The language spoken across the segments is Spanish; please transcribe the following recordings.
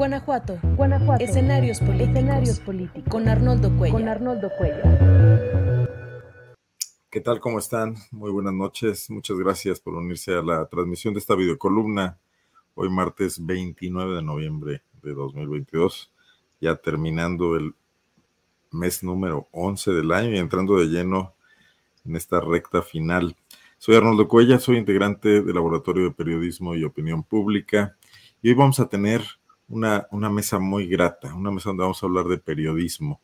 Guanajuato. Guanajuato. Escenarios políticos. Con Arnoldo Cuellar. Con Arnoldo Cuellar. ¿Qué tal? ¿Cómo están? Muy buenas noches. Muchas gracias por unirse a la transmisión de esta videocolumna. Hoy martes 29 de noviembre de 2022. Ya terminando el mes número 11 del año y entrando de lleno en esta recta final. Soy Arnoldo Cuella, soy integrante del Laboratorio de Periodismo y Opinión Pública y hoy vamos a tener una, una mesa muy grata, una mesa donde vamos a hablar de periodismo.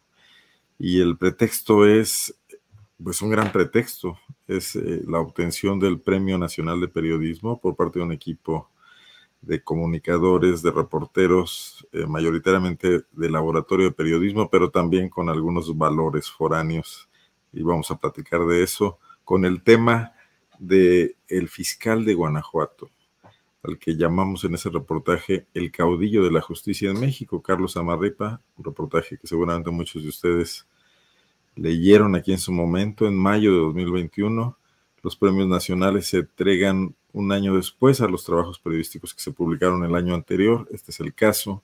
Y el pretexto es, pues un gran pretexto, es eh, la obtención del Premio Nacional de Periodismo por parte de un equipo de comunicadores, de reporteros, eh, mayoritariamente de laboratorio de periodismo, pero también con algunos valores foráneos. Y vamos a platicar de eso con el tema de el fiscal de Guanajuato, al que llamamos en ese reportaje el caudillo de la justicia en México, Carlos Amarripa, un reportaje que seguramente muchos de ustedes leyeron aquí en su momento, en mayo de 2021. Los premios nacionales se entregan un año después a los trabajos periodísticos que se publicaron el año anterior. Este es el caso,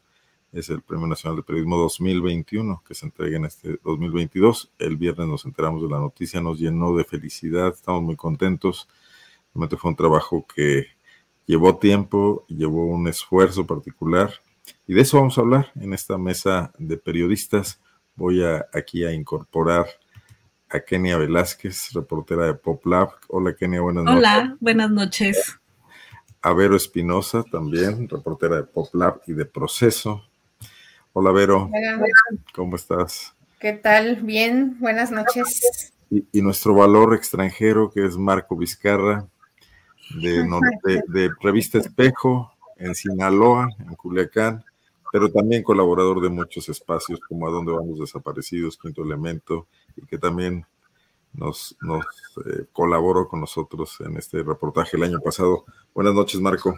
es el Premio Nacional de Periodismo 2021 que se entrega en este 2022. El viernes nos enteramos de la noticia, nos llenó de felicidad, estamos muy contentos. Realmente fue un trabajo que llevó tiempo, llevó un esfuerzo particular y de eso vamos a hablar en esta mesa de periodistas. Voy a, aquí a incorporar a Kenia Velázquez, reportera de Pop Lab. Hola Kenia, buenas noches. Hola, buenas noches. A Vero Espinosa también, reportera de Pop Lab y de Proceso. Hola Vero, ¿cómo estás? ¿Qué tal? Bien, buenas noches. Y, nuestro valor extranjero que es Marco Vizcarra, de, de Revista Espejo, en Sinaloa, en Culiacán, pero también colaborador de muchos espacios como A Dónde Vamos Desaparecidos, Quinto Elemento, y que también nos, nos eh, colaboró con nosotros en este reportaje el año pasado. Buenas noches, Marco.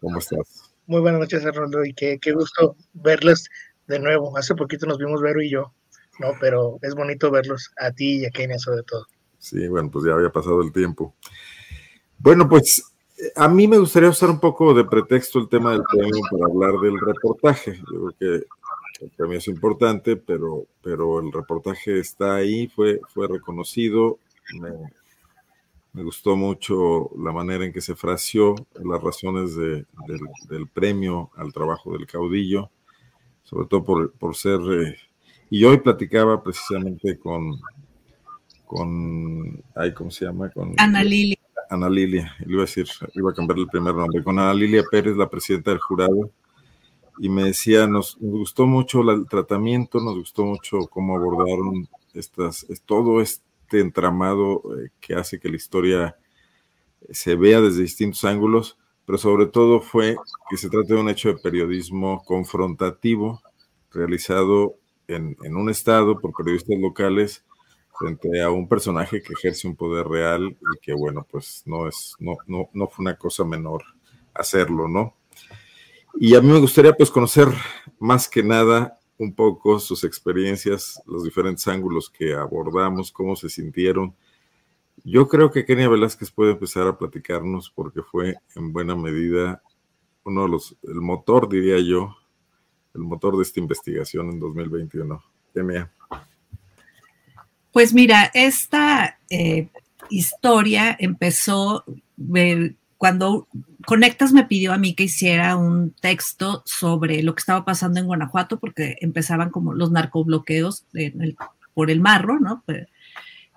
¿Cómo estás? Muy buenas noches, Arnoldo, y qué, gusto verles de nuevo. Hace poquito nos vimos Vero y yo, ¿no? Pero es bonito verlos a ti y a Kenia sobre todo. Sí, bueno, pues ya había pasado el tiempo. Bueno, pues a mí me gustaría usar un poco de pretexto el tema del premio para hablar del reportaje. Yo creo que el premio es importante, pero, pero el reportaje está ahí, fue, fue reconocido. Me, gustó mucho la manera en que se fració las razones del, premio al trabajo del caudillo, sobre todo por, ser... Eh, y hoy platicaba precisamente con, con, ay, ¿cómo se llama? Con Ana Lili. Ana Lilia, le iba a decir, iba a cambiar el primer nombre, con Ana Lilia Pérez, la presidenta del jurado, y me decía, nos, gustó mucho el tratamiento, nos gustó mucho cómo abordaron estas, todo este entramado eh, que hace que la historia se vea desde distintos ángulos, pero sobre todo fue que se trata de un hecho de periodismo confrontativo realizado en, en un estado por periodistas locales frente a un personaje que ejerce un poder real y que bueno, pues no es, no, no, no fue una cosa menor hacerlo, ¿no? Y a mí me gustaría pues conocer más que nada un poco sus experiencias, los diferentes ángulos que abordamos, cómo se sintieron. Yo creo que Kenia Velázquez puede empezar a platicarnos porque fue en buena medida uno de los, el motor, diría yo, el motor de esta investigación en 2021. Kenia. Pues mira, esta eh, historia empezó cuando Conectas me pidió a mí que hiciera un texto sobre lo que estaba pasando en Guanajuato, porque empezaban como los narcobloqueos por el marro, ¿no? Pues,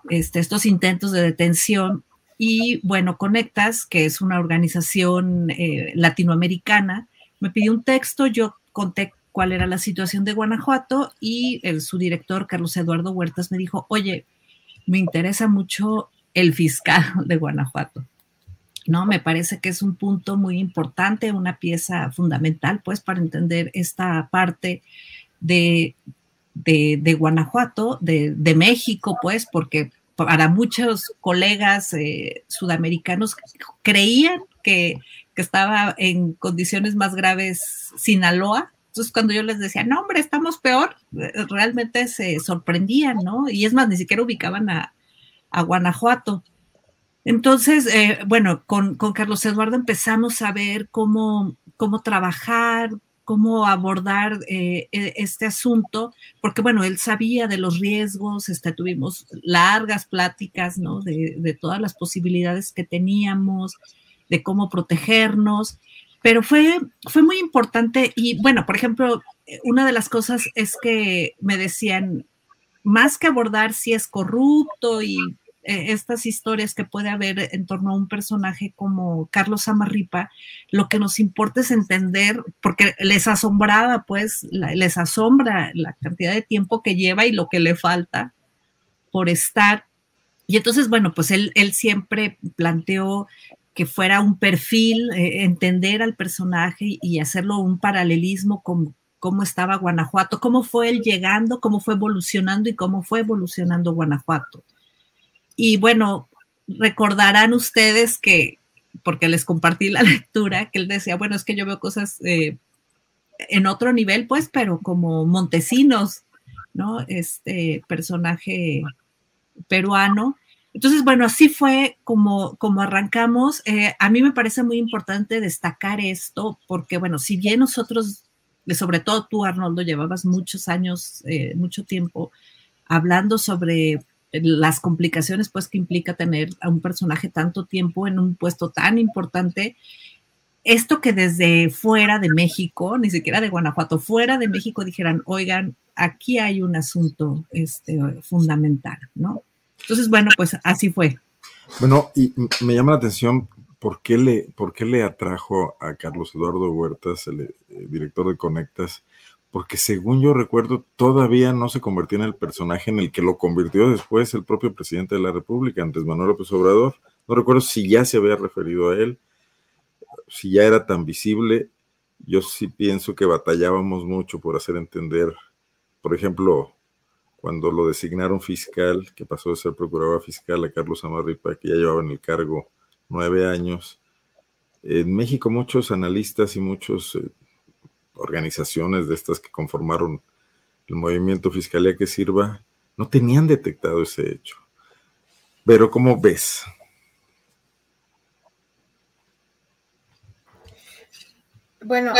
este, estos intentos de detención. Y bueno, Conectas, que es una organización eh, latinoamericana, me pidió un texto, yo conté cuál era la situación de Guanajuato y el, su director, Carlos Eduardo Huertas, me dijo, oye, me interesa mucho el fiscal de Guanajuato. ¿no? Me parece que es un punto muy importante, una pieza fundamental, pues, para entender esta parte de, de, Guanajuato, de, de, México, pues, porque para muchos colegas eh, sudamericanos creían que, que, estaba en condiciones más graves Sinaloa, entonces, cuando yo les decía, no, hombre, estamos peor, eh, realmente se sorprendían, ¿no? Y es más, ni siquiera ubicaban a, Guanajuato. Entonces, eh, bueno, con, Carlos Eduardo empezamos a ver cómo, cómo trabajar, cómo abordar eh, e, este asunto, porque bueno, él sabía de los riesgos, este, tuvimos largas pláticas, ¿no? De, de, todas las posibilidades que teníamos, de cómo protegernos, pero fue, fue muy importante y bueno, por ejemplo, una de las cosas es que me decían, más que abordar si es corrupto y eh, estas historias que puede haber en torno a un personaje como Carlos Amarripa, lo que nos importa es entender, porque les asombraba, pues, les asombra la cantidad de tiempo que lleva y lo que le falta por estar. Y entonces, bueno, pues él, él siempre planteó que fuera un perfil, eh, entender al personaje y hacerlo un paralelismo con cómo estaba Guanajuato, cómo fue él llegando, cómo fue evolucionando y cómo fue evolucionando Guanajuato. Y bueno, recordarán ustedes que, porque les compartí la lectura, que él decía, bueno, es que yo veo cosas eh, en otro nivel, pues, pero como Montesinos, ¿no? Este personaje peruano. Entonces, bueno, así fue como, como arrancamos. Eh, a mí me parece muy importante destacar esto, porque, bueno, si bien nosotros, sobre todo tú, Arnoldo, llevabas muchos años, eh, mucho tiempo hablando sobre las complicaciones pues que implica tener a un personaje tanto tiempo en un puesto tan importante. Esto que desde fuera de México, ni siquiera de Guanajuato, fuera de México dijeran, oigan, aquí hay un asunto este, fundamental, ¿no? Entonces, bueno, pues así fue. Bueno, y me llama la atención por qué le, por qué le atrajo a Carlos Eduardo Huertas, el, el director de Conectas, porque según yo recuerdo, todavía no se convirtió en el personaje en el que lo convirtió después el propio presidente de la República, antes Manuel López Obrador. No recuerdo si ya se había referido a él, si ya era tan visible. Yo sí pienso que batallábamos mucho por hacer entender, por ejemplo, cuando lo designaron fiscal, que pasó de ser procurador fiscal a Carlos Amarripa, que ya llevaba en el cargo nueve años. En México muchos analistas y muchos eh, organizaciones de estas que conformaron el movimiento Fiscalía que Sirva, no tenían detectado ese hecho. Pero ¿cómo ves? Bueno,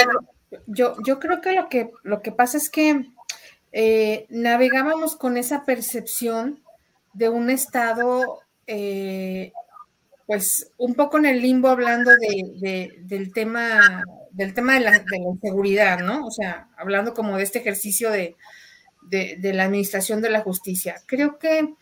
yo, yo creo que lo que, lo que pasa es que eh, navegábamos con esa percepción de un estado, eh, pues un poco en el limbo hablando de, del tema del tema de la, inseguridad, ¿no? O sea, hablando como de este ejercicio de, la administración de la justicia. Creo que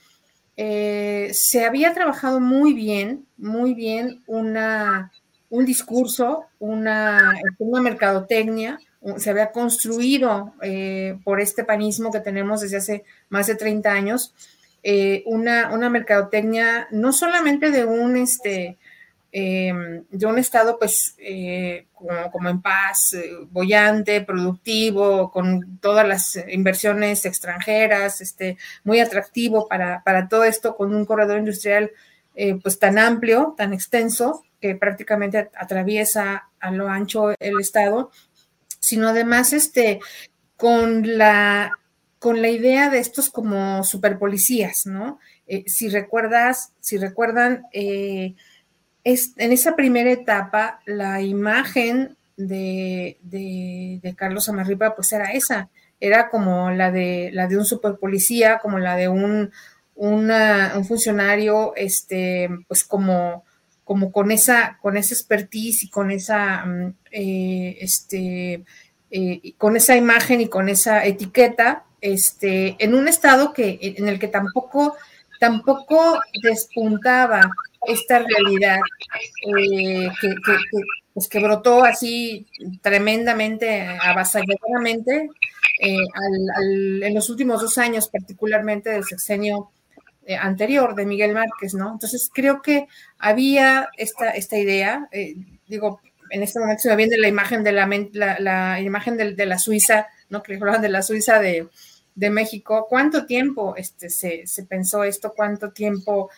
eh, se había trabajado muy bien, muy bien una, un discurso, una, una mercadotecnia, se había construido eh, por este panismo que tenemos desde hace más de 30 años, eh, una, una mercadotecnia no solamente de un, este, Em, de un estado pues eh, como, en paz, bollante, productivo, con todas las inversiones extranjeras, este, muy atractivo para, todo esto, con un corredor industrial pues tan amplio, tan extenso, que prácticamente atraviesa a lo ancho el estado, sino además este, con la con la idea de estos como superpolicías, ¿no? si recuerdas, si recuerdan, en esa primera etapa, la imagen de, Carlos Amarripa, pues era esa, era como la de, la de un superpolicía, como la de un, un funcionario, este, pues como, como con esa, con esa expertise y con esa, mm, eh, este, eh, con esa imagen y con esa etiqueta, este, en un estado que, en el que tampoco, tampoco despuntaba esta realidad eh, que, pues, que, brotó así tremendamente, avasalladoramente eh, en los últimos dos años, particularmente del sexenio anterior de Miguel Márquez, ¿no? Entonces creo que había esta, esta idea, digo, en este momento se me viene la imagen de la, la, imagen de, la Suiza, ¿no? Que hablaban de la Suiza de, de México. ¿Cuánto tiempo este, se, se, pensó esto? ¿Cuánto tiempo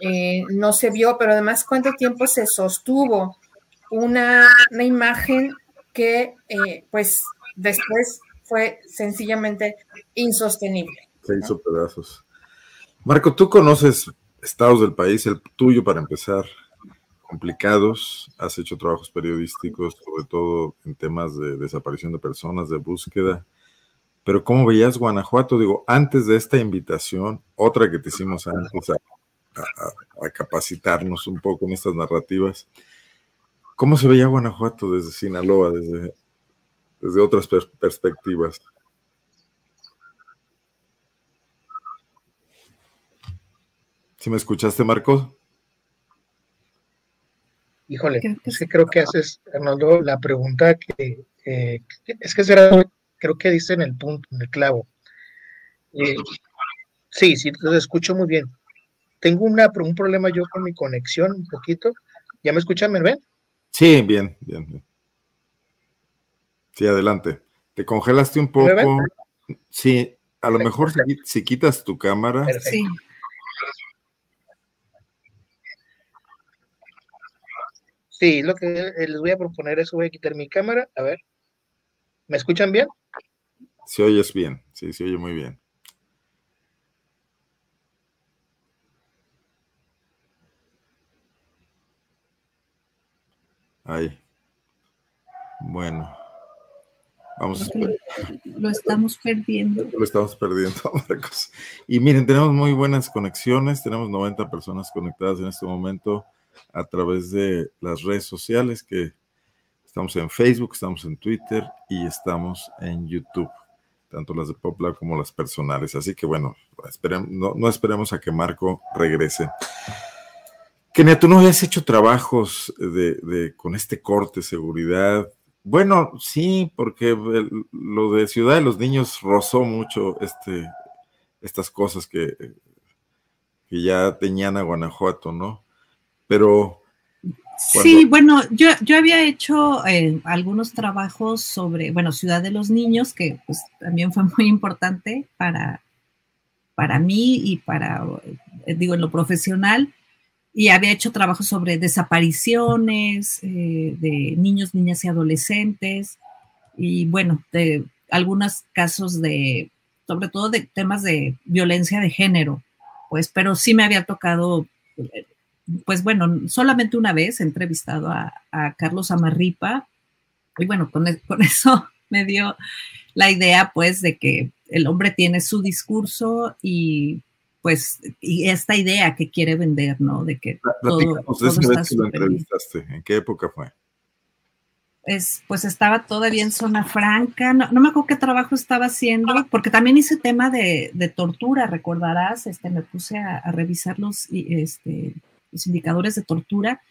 eh, no se vio, pero además cuánto tiempo se sostuvo una, imagen que eh, pues después fue sencillamente insostenible. Se hizo pedazos. Marco, tú conoces estados del país, el tuyo para empezar. Complicados, has hecho trabajos periodísticos, sobre todo en temas de desaparición de personas, de búsqueda. Pero ¿cómo veías Guanajuato? Digo, antes de esta invitación, otra que te hicimos antes a, capacitarnos un poco en estas narrativas, ¿cómo se veía Guanajuato desde Sinaloa, desde, desde otras perspectivas? ¿Sí me escuchaste, Marcos? Híjole, es que creo que haces, Arnoldo, la pregunta que, es que será, creo que dice en el punto, en el clavo. Eh, sí, sí, te escucho muy bien. Tengo una, un problema yo con mi conexión un poquito. ¿Ya me escuchan, me ven? Sí, bien, bien, bien. Sí, adelante. Te congelaste un poco. Sí, a lo mejor si, quitas tu cámara. Sí. Sí, lo que eh, les voy a proponer es voy a quitar mi cámara. A ver. ¿Me escuchan bien? Se oyes bien, sí, se oye muy bien. Ahí. Bueno. Vamos a Lo estamos perdiendo. Lo estamos perdiendo, Marcos. Y miren, tenemos muy buenas conexiones. Tenemos 90 personas conectadas en este momento a través de las redes sociales que estamos en Facebook, estamos en Twitter y estamos en YouTube, tanto las de Poplar como las personales. Así que bueno, no, esperemos a que Marco regrese. Kenia, tú no habías hecho trabajos de, con este corte, seguridad. Bueno, sí, porque lo de Ciudad de los Niños rozó mucho este, estas cosas que, que ya tenían a Guanajuato, ¿no? Pero... Sí, bueno, yo, yo había hecho eh, algunos trabajos sobre, bueno, Ciudad de los Niños, que pues también fue muy importante para, para mí y para, eh, digo, en lo profesional, y había hecho trabajos sobre desapariciones eh, de niños, niñas y adolescentes, y bueno, de algunos casos de, sobre todo de temas de violencia de género, pues, pero sí me había tocado pues bueno, solamente una vez he entrevistado a, Carlos Amarripa y bueno, con, e, con, eso me dio la idea pues de que el hombre tiene su discurso y pues y esta idea que quiere vender, ¿no? De que todo, lo entrevistaste, ¿en qué época fue? Es, pues estaba todavía en zona franca, no, me acuerdo qué trabajo estaba haciendo, porque también hice tema de, tortura, recordarás, este, me puse a, a revisar los, este, los indicadores de tortura,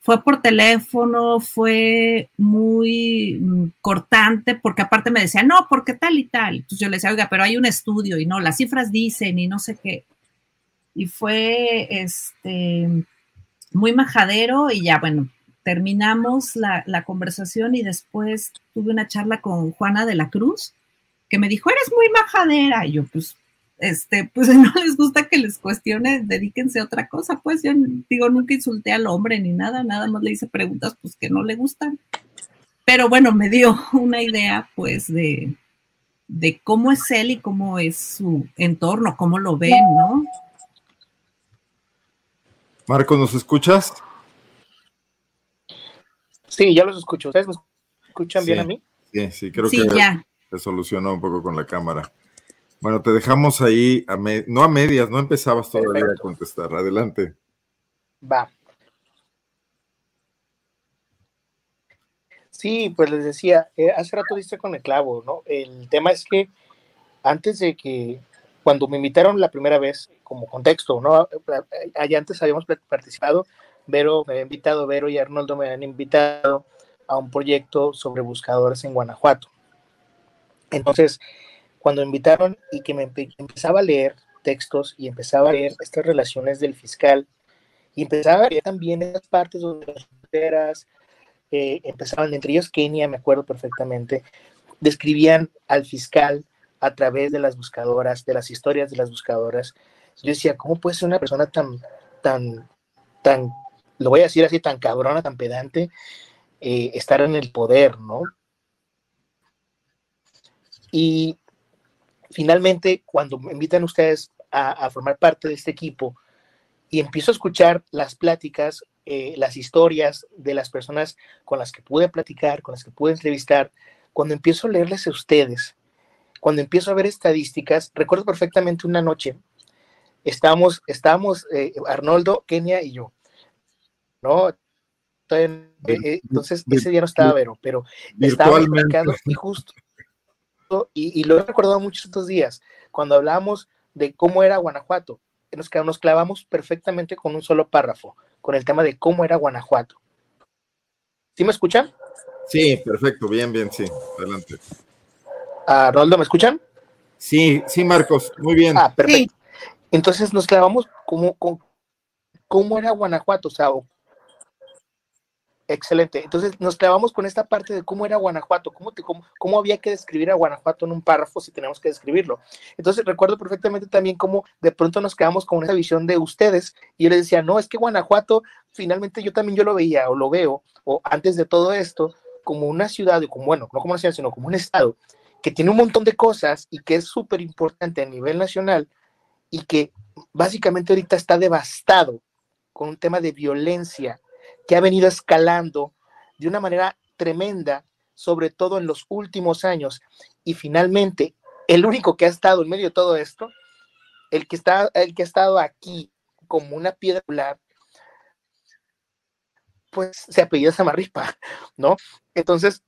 fue por teléfono, fue muy mm, cortante, porque aparte me decía, no, porque tal y tal. Entonces yo le decía, oiga, pero hay un estudio y no, las cifras dicen y no sé qué. Y fue este muy majadero y ya, bueno, terminamos la, la conversación y después tuve una charla con Juana de la Cruz, que me dijo, eres muy majadera. Y yo, pues, este, pues no les gusta que les cuestione, dedíquense a otra cosa, pues yo digo, nunca insulté al hombre ni nada, nada más le hice preguntas pues que no le gustan. Pero bueno, me dio una idea pues de, de cómo es él y cómo es su entorno, cómo lo ven, ¿no? Marco, ¿nos escuchas? Sí, ya los escucho. ¿Ustedes me escuchan bien a mí? Sí, sí, creo que ya. se solucionó un poco con la cámara. Bueno, te dejamos ahí, a no a medias, no empezabas todavía a contestar. Adelante. Va. Sí, pues les decía, eh, hace rato diste con el clavo, ¿no? El tema es que antes de que, cuando me invitaron la primera vez, como contexto, ¿no? Allá antes habíamos participado, Vero me había invitado, Vero y Arnoldo me habían invitado a un proyecto sobre buscadores en Guanajuato. Entonces, cuando me invitaron y que me empezaba a leer textos y empezaba a leer estas relaciones del fiscal y empezaba a leer también esas partes donde las fronteras eh, empezaban, entre ellos Kenia, me acuerdo perfectamente, describían al fiscal a través de las buscadoras, de las historias de las buscadoras. Yo decía, ¿cómo puede ser una persona tan, tan, tan, lo voy a decir así, tan cabrona, tan pedante, eh, estar en el poder, ¿no? Y finalmente, cuando me invitan ustedes a, formar parte de este equipo y empiezo a escuchar las pláticas, eh, las historias de las personas con las que pude platicar, con las que pude entrevistar, cuando empiezo a leerles a ustedes, cuando empiezo a ver estadísticas, recuerdo perfectamente una noche, estábamos, estábamos eh, Arnoldo, Kenia y yo, ¿no? Entonces, ese día no estaba Vero, pero estábamos platicando y justo, y, lo he recordado muchos estos días, cuando hablábamos de cómo era Guanajuato, nos, nos clavamos perfectamente con un solo párrafo, con el tema de cómo era Guanajuato. ¿Sí me escuchan? Sí, perfecto, bien, bien, sí, adelante. Arnoldo, ¿me escuchan? Sí, sí, Marcos, muy bien. Ah, perfecto. Entonces nos clavamos como, con, cómo era Guanajuato, o sea, Excelente. Entonces nos clavamos con esta parte de cómo era Guanajuato, cómo, cómo, cómo, había que describir a Guanajuato en un párrafo si tenemos que describirlo. Entonces recuerdo perfectamente también cómo de pronto nos quedamos con esa visión de ustedes y yo les decía, no, es que Guanajuato, finalmente yo también yo lo veía o lo veo, o antes de todo esto, como una ciudad, como, bueno, no como una ciudad, sino como un estado que tiene un montón de cosas y que es súper importante a nivel nacional y que básicamente ahorita está devastado con un tema de violencia que ha venido escalando de una manera tremenda, sobre todo en los últimos años. Y finalmente, el único que ha estado en medio de todo esto, el que, está, el que ha estado aquí como una piedra pues se apellida Samarripa, ¿no? Entonces,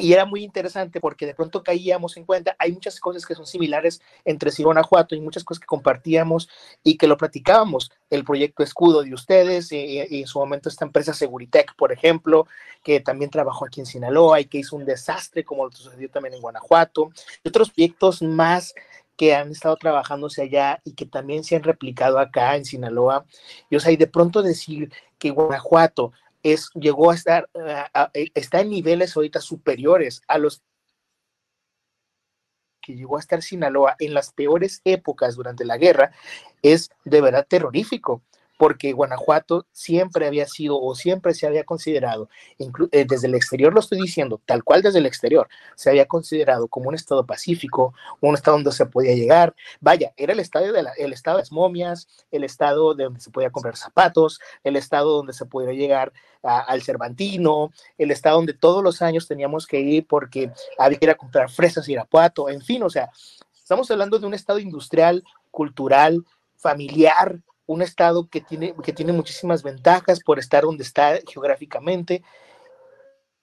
y era muy interesante porque de pronto caíamos en cuenta, hay muchas cosas que son similares entre sí y Guanajuato y muchas cosas que compartíamos y que lo platicábamos. El proyecto Escudo de ustedes y, en su momento esta empresa Seguritech, por ejemplo, que también trabajó aquí en Sinaloa y que hizo un desastre como lo sucedió también en Guanajuato. Y otros proyectos más que han estado trabajándose allá y que también se han replicado acá en Sinaloa. Y o sea, y de pronto decir que Guanajuato es, llegó a estar, eh, está en niveles ahorita superiores a los que llegó a estar Sinaloa en las peores épocas durante la guerra, es de verdad terrorífico porque Guanajuato siempre había sido o siempre se había considerado, eh, desde el exterior lo estoy diciendo, tal cual desde el exterior, se había considerado como un estado pacífico, un estado donde se podía llegar. Vaya, era el, estado de el estado de las momias, el estado de donde se podía comprar zapatos, el estado donde se podía llegar al Cervantino, el estado donde todos los años teníamos que ir porque había que ir a comprar fresas y irapuato, en fin, o sea, estamos hablando de un estado industrial, cultural, familiar, un estado que tiene, que tiene muchísimas ventajas por estar donde está geográficamente,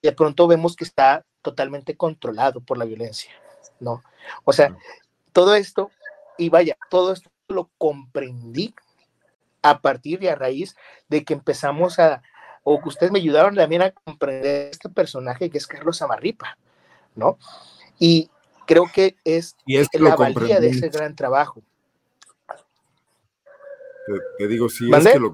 y de pronto vemos que está totalmente controlado por la violencia, ¿no? O sea, todo esto, y vaya, todo esto lo comprendí a partir y a raíz de que empezamos a, o que ustedes me ayudaron también a comprender este personaje que es Carlos Amarripa, ¿no? Y creo que es, es la valía de ese gran trabajo. Te, digo, si es, que lo,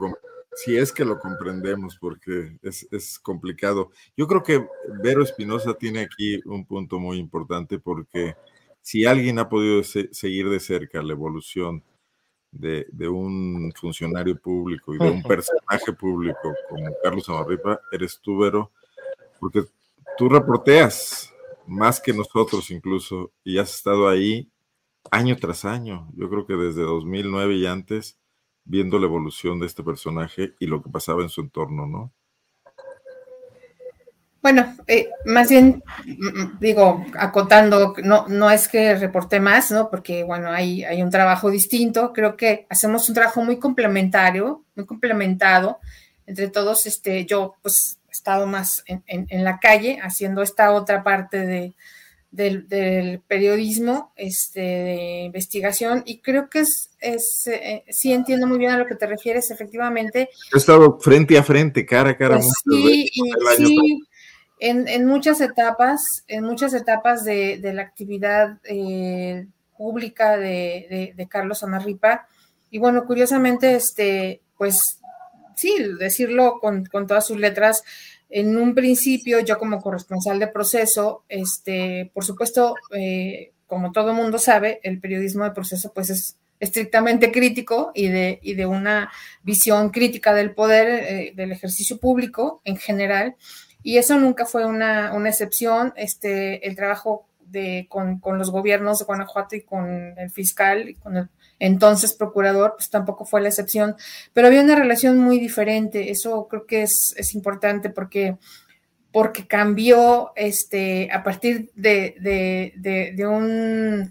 si es que lo comprendemos, porque es, complicado. Yo creo que Vero Espinosa tiene aquí un punto muy importante, porque si alguien ha podido seguir de cerca la evolución de, un funcionario público y de un personaje público como Carlos Amarripa, eres tú, Vero, porque tú reporteas más que nosotros incluso y has estado ahí año tras año. Yo creo que desde 2009 y antes viendo la evolución de este personaje y lo que pasaba en su entorno, ¿no? Bueno, eh, más bien, mm, mm, digo, acotando, no, no es que reporte más, ¿no? Porque, bueno, hay, hay un trabajo distinto. Creo que hacemos un trabajo muy complementario, muy complementado. Entre todos, este, yo, pues, he estado más en, en la calle haciendo esta otra parte de, del, periodismo este, de investigación y creo que es, es eh, sí entiendo muy bien a lo que te refieres, efectivamente. He estado frente a frente, cara a cara. Pues sí, sí en, en, muchas etapas, en muchas etapas de, de la actividad eh, pública de, de, Carlos Amarripa. Y bueno, curiosamente, este, pues sí, decirlo con, con todas sus letras, en un principio, yo como corresponsal de proceso, este, por supuesto, eh, como todo mundo sabe, el periodismo de proceso pues es estrictamente crítico y de, y de una visión crítica del poder, eh, del ejercicio público en general. Y eso nunca fue una, una excepción. Este, el trabajo de, con, con, los gobiernos de Guanajuato y con el fiscal y con el entonces procurador, pues tampoco fue la excepción, pero había una relación muy diferente. Eso creo que es, es importante porque porque cambió este, a partir de, de, de, un,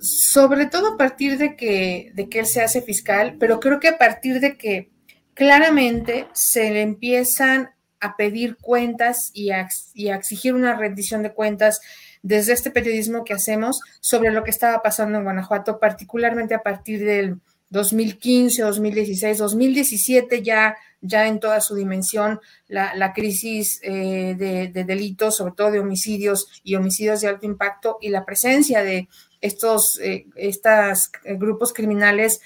sobre todo a partir de que, de que él se hace fiscal, pero creo que a partir de que claramente se le empiezan a pedir cuentas y y a exigir una rendición de cuentas desde este periodismo que hacemos sobre lo que estaba pasando en Guanajuato, particularmente a partir del 2015, 2016, 2017 ya, ya en toda su dimensión la, crisis eh, de, delitos, sobre todo de homicidios y homicidios de alto impacto y la presencia de estos eh, eh, grupos criminales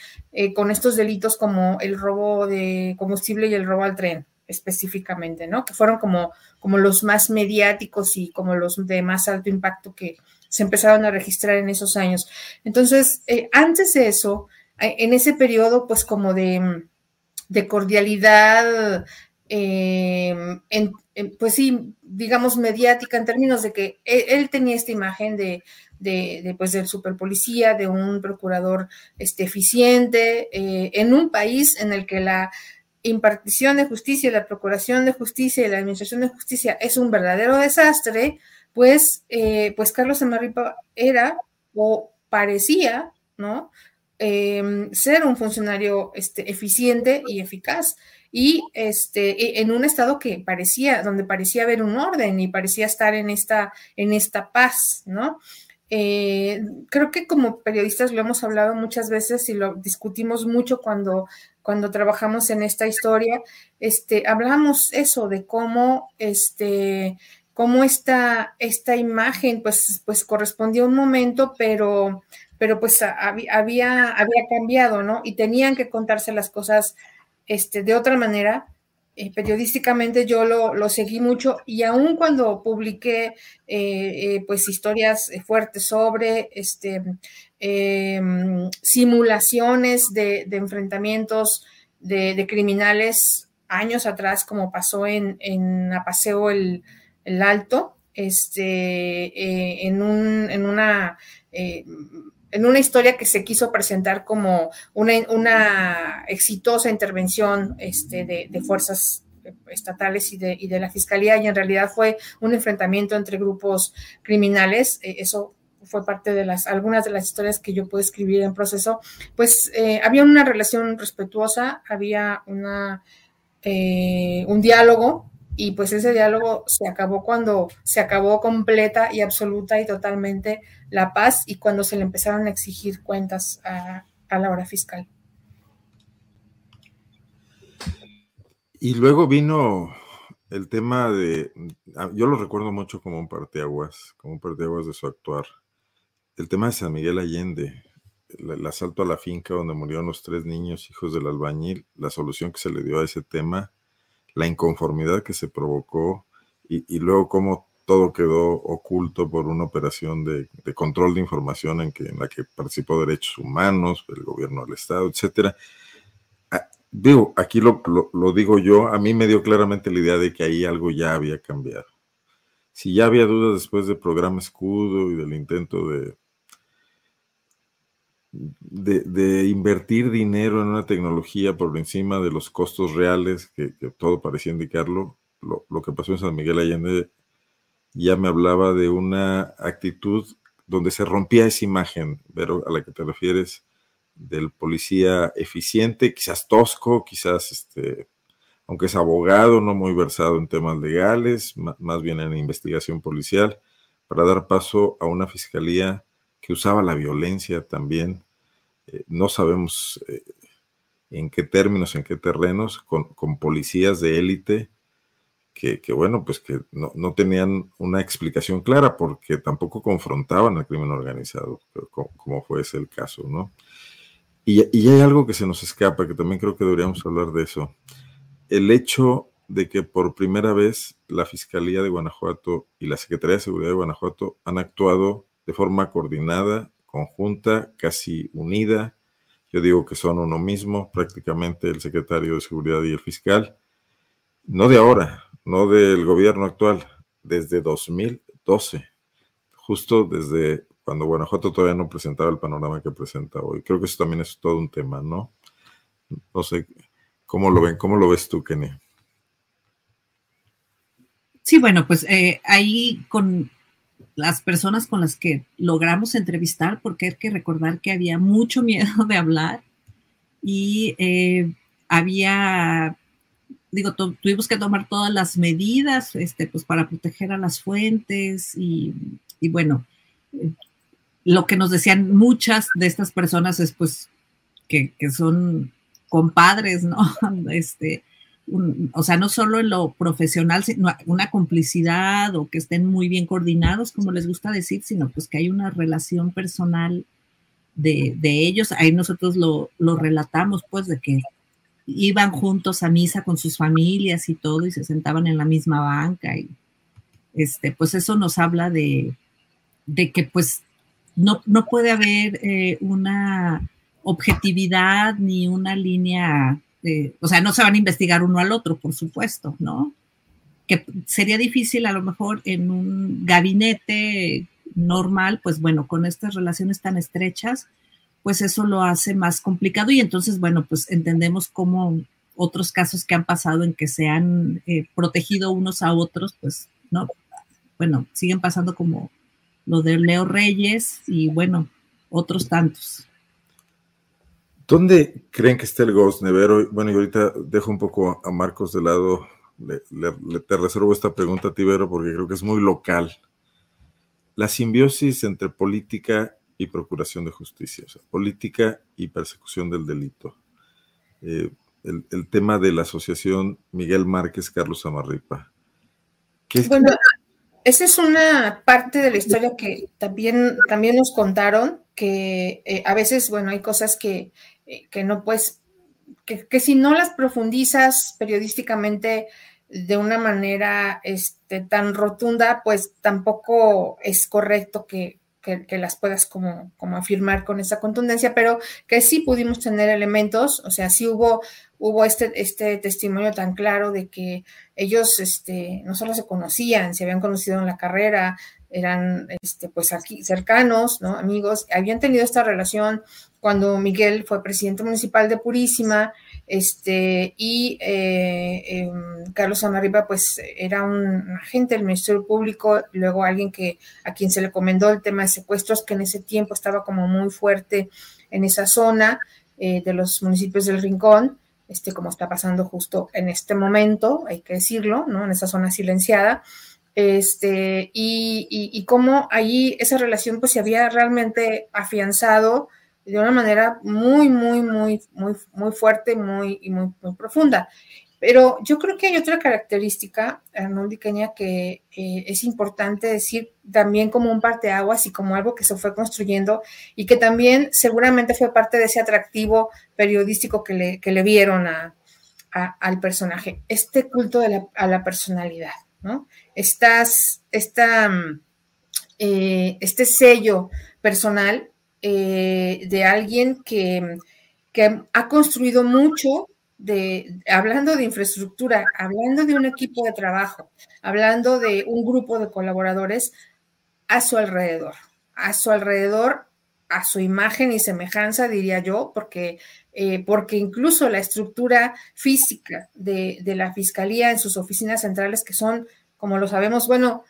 con estos delitos como el robo de combustible y el robo al tren específicamente, ¿no? Que fueron como, como los más mediáticos y como los de más alto impacto que se empezaron a registrar en esos años. Entonces, antes de eso, en ese periodo, pues como de, cordialidad, em, pues sí, digamos, mediática, en términos de que él, tenía esta imagen de, de, pues del superpolicía, de un procurador este, eficiente, eh, en un país en el que la impartición de justicia, la procuración de justicia y la administración de justicia es un verdadero desastre, pues, eh, pues Carlos Emarripa era o parecía, ¿no? Em, ser un funcionario este, eficiente y eficaz y este, e, en un estado que parecía, donde parecía haber un orden y parecía estar en esta, en esta paz, ¿no? Eh, creo que como periodistas lo hemos hablado muchas veces y lo discutimos mucho cuando, cuando trabajamos en esta historia, este, hablamos eso de cómo, este, cómo esta, esta imagen pues, pues correspondía a un momento, pero pero pues había, había cambiado, ¿no? Y tenían que contarse las cosas este, de otra manera. Eh, periodísticamente yo lo, seguí mucho y aún cuando publiqué eh, eh, pues historias fuertes sobre este, em, simulaciones de, enfrentamientos de, criminales años atrás, como pasó en, en Apaseo el, el Alto, este, en, un, en una en una historia que se quiso presentar como una, exitosa intervención este, de, fuerzas estatales y de, de, la fiscalía y en realidad fue un enfrentamiento entre grupos criminales. Eh, eso fue parte de las algunas de las historias que yo pude escribir en proceso. Pues eh, había una relación respetuosa, había una eh, un diálogo y pues ese diálogo se acabó cuando se acabó completa y absoluta y totalmente la paz y cuando se le empezaron a exigir cuentas a, la hora fiscal. Y luego vino el tema de, ah, yo lo recuerdo mucho como un parteaguas, como un parteaguas de su actuar, el tema de San Miguel Allende, el, asalto a la finca donde murieron los tres niños, hijos del albañil, la solución que se le dio a ese tema, la inconformidad que se provocó y, luego cómo todo quedó oculto por una operación de, control de información en, que, la que participó derechos humanos, el gobierno del Estado, etcétera. Ah, digo, aquí lo, lo, digo yo, a mí me dio claramente la idea de que ahí algo ya había cambiado. Si ya había dudas después del programa Escudo y del intento de, de, invertir dinero en una tecnología por encima de los costos reales, que, todo parecía indicarlo, lo, lo, que pasó en San Miguel Allende ya me hablaba de una actitud donde se rompía esa imagen, pero a la que te refieres, del policía eficiente, quizás tosco, quizás, este, aunque es abogado, no muy versado en temas legales, más bien en investigación policial, para dar paso a una fiscalía que usaba la violencia también eh, no sabemos eh, en qué términos, en qué terrenos, con, policías de élite que, bueno, pues que no, tenían una explicación clara porque tampoco confrontaban al crimen organizado, como, fue ese el caso, ¿no? Y, y, hay algo que se nos escapa, que también creo que deberíamos hablar de eso. El hecho de que por primera vez la Fiscalía de Guanajuato y la Secretaría de Seguridad de Guanajuato han actuado de forma coordinada conjunta, casi unida. Yo digo que son uno mismo, prácticamente el secretario de Seguridad y el fiscal. No de ahora, no del gobierno actual, desde 2012. justo desde cuando Guanajuato todavía no presentaba el panorama que presenta hoy. Creo que eso también es todo un tema, ¿no? No sé cómo lo ven, cómo lo ves tú, Kenny. Sí, bueno, pues eh, ahí con las personas con las que logramos entrevistar, porque hay que recordar que había mucho miedo de hablar y eh, había, digo, tuvimos que tomar todas las medidas este, pues, para proteger a las fuentes y, y bueno, lo que nos decían muchas de estas personas es pues que, que son compadres, ¿no? Este, o sea, no solo en lo profesional, sino una complicidad o que estén muy bien coordinados, como les gusta decir, sino pues que hay una relación personal de, ellos. Ahí nosotros lo, relatamos, pues, de que iban juntos a misa con sus familias y todo y se sentaban en la misma banca y este, pues eso nos habla de, de que pues no, no puede haber eh, una objetividad ni una línea o sea, no se van a investigar uno al otro, por supuesto, ¿no? Que sería difícil a lo mejor en un gabinete normal, pues bueno, con estas relaciones tan estrechas, pues eso lo hace más complicado y entonces, bueno, pues entendemos cómo otros casos que han pasado en que se han eh, protegido unos a otros, pues, ¿no? Bueno, siguen pasando como lo de Leo Reyes y bueno, otros tantos. ¿Dónde creen que está el Ghost Nevero? Bueno, y ahorita dejo un poco a Marcos de lado. Le, te reservo esta pregunta Tibero porque creo que es muy local. La simbiosis entre política y procuración de justicia, o sea, política y persecución del delito. Eh, el, tema de la asociación Miguel Márquez Carlos Amarripa. bueno, esa es una parte de la historia que también, también nos contaron, que eh, a veces, bueno, hay cosas que eh, que no puedes, que, si no las profundizas periodísticamente de una manera este, tan rotunda, pues tampoco es correcto que, las puedas como, como, afirmar con esa contundencia, pero que sí pudimos tener elementos, o sea, sí hubo, hubo este, este testimonio tan claro de que ellos este, no solo se conocían, se habían conocido en la carrera, eran este, pues aquí cercanos, ¿no? Amigos, habían tenido esta relación cuando Miguel fue presidente municipal de Purísima, este, y eh, em, Carlos Amarriba, pues era un agente del Ministerio Público, luego alguien que a quien se le comendó el tema de secuestros, que en ese tiempo estaba como muy fuerte en esa zona eh, de los municipios del Rincón, este, como está pasando justo en este momento, hay que decirlo, ¿no? En esa zona silenciada. Este, y, y, y cómo ahí esa relación pues se había realmente afianzado de una manera muy, muy, muy, muy, muy fuerte muy, y muy, muy profunda. Pero yo creo que hay otra característica, Arnold Caña, que eh, es importante decir también como un parteaguas y como algo que se fue construyendo y que también seguramente fue parte de ese atractivo periodístico que le, que le vieron a, al personaje. Este culto de la, a la personalidad, ¿no? Estás, esta, eh, este sello personal eh, de alguien que, ha construido mucho hablando de infraestructura, hablando de un equipo de trabajo, hablando de un grupo de colaboradores a su alrededor, a su alrededor, a su imagen y semejanza, diría yo, porque, eh, porque incluso la estructura física de, de, la fiscalía en sus oficinas centrales, que son, como lo sabemos, bueno,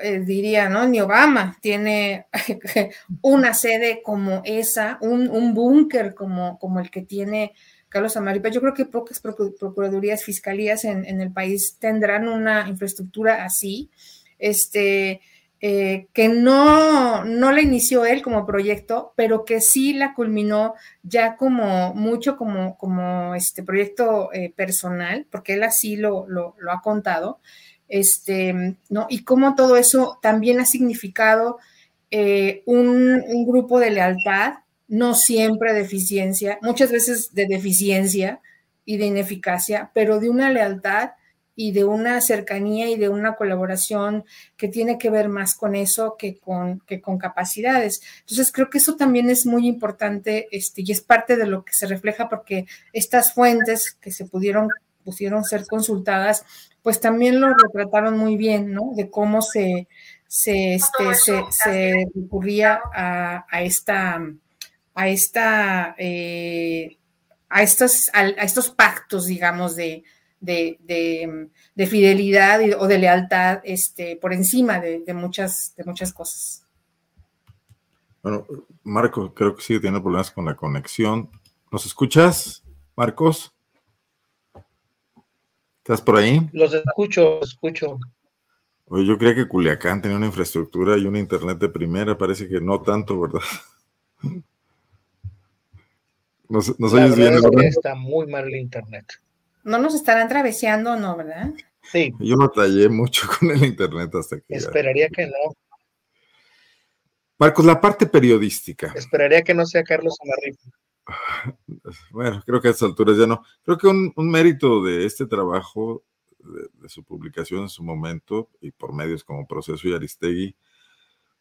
eh, diría, ¿no? Ni Obama tiene una sede como esa, un, búnker como, como el que tiene Carlos Amaripa. Yo creo que pocas procuradurías, fiscalías en, el país tendrán una infraestructura así, este, eh, que no, no la inició él como proyecto, pero que sí la culminó ya como mucho como, como este proyecto eh, personal, porque él así lo, lo, ha contado este, ¿no? Y cómo todo eso también ha significado eh, un, grupo de lealtad, no siempre de eficiencia, muchas veces de deficiencia y de ineficacia, pero de una lealtad y de una cercanía y de una colaboración que tiene que ver más con eso que con, que con capacidades. Entonces, creo que eso también es muy importante este, y es parte de lo que se refleja porque estas fuentes que se pudieron, pusieron ser consultadas pues también lo retrataron muy bien, ¿no? De cómo se, se, este, se, recurría a, esta, a esta, eh, a estos, a, estos pactos, digamos, de, de, fidelidad o de lealtad este, por encima de, muchas, de muchas cosas. Bueno, Marcos, creo que sí tiene problemas con la conexión. ¿Nos escuchas, Marcos? ¿Estás por ahí? Los escucho, los escucho. Oye, yo creía que Culiacán tenía una infraestructura y un internet de primera, parece que no tanto, ¿verdad? ¿Nos, nos oyes bien? Es que está muy mal el internet. No nos estarán traveseando, ¿no, verdad? Sí. Yo batallé mucho con el internet hasta que. Esperaría que no. Marcos, la parte periodística. Esperaría que no sea Carlos Amarripa. Bueno, creo que a estas alturas ya no. Creo que un, mérito de este trabajo, de, su publicación en su momento, y por medios como Proceso y Aristegui,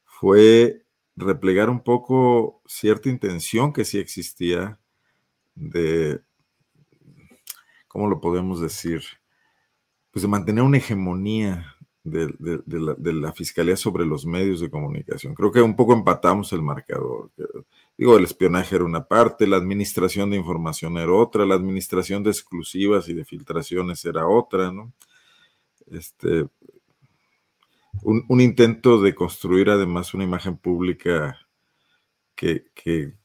fue replegar un poco cierta intención que sí existía de, ¿cómo lo podemos decir? Pues de mantener una hegemonía de, la, fiscalía sobre los medios de comunicación. Creo que un poco empatamos el marcador. Digo, el espionaje era una parte, la administración de información era otra, la administración de exclusivas y de filtraciones era otra, ¿no? Este, un, intento de construir además una imagen pública que,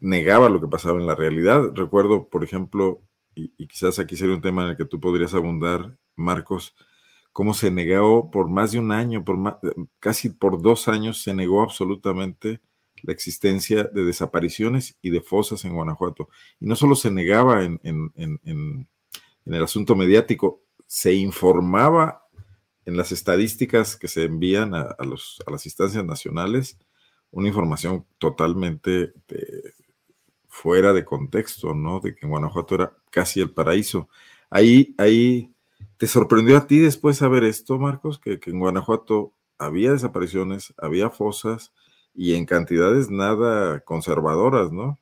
negaba lo que pasaba en la realidad. Recuerdo, por ejemplo, y, quizás aquí sería un tema en el que tú podrías abundar, Marcos, cómo se negó por más de un año, por casi por dos años, se negó absolutamente la existencia de desapariciones y de fosas en Guanajuato. Y no solo se negaba en, el asunto mediático, se informaba en las estadísticas que se envían a, las instancias nacionales una información totalmente fuera de contexto, ¿no? De que Guanajuato era casi el paraíso. Ahí, ahí, ¿te sorprendió a ti después saber esto, Marcos? Que, que en Guanajuato había desapariciones, había fosas, y en cantidades nada conservadoras, ¿no?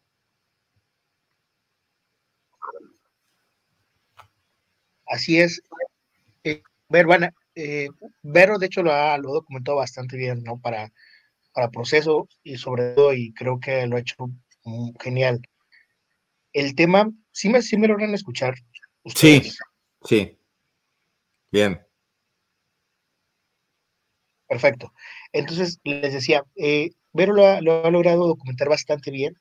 Así es. Eh, eh, Vero, de hecho, lo ha, lo documentado bastante bien, ¿no? Para, para proceso y sobre todo, y creo que lo ha hecho genial. El tema, ¿sí me, sí me logran escuchar? Sí, sí. Bien. Perfecto. Entonces, les decía, eh, Vero lo ha, logrado documentar bastante bien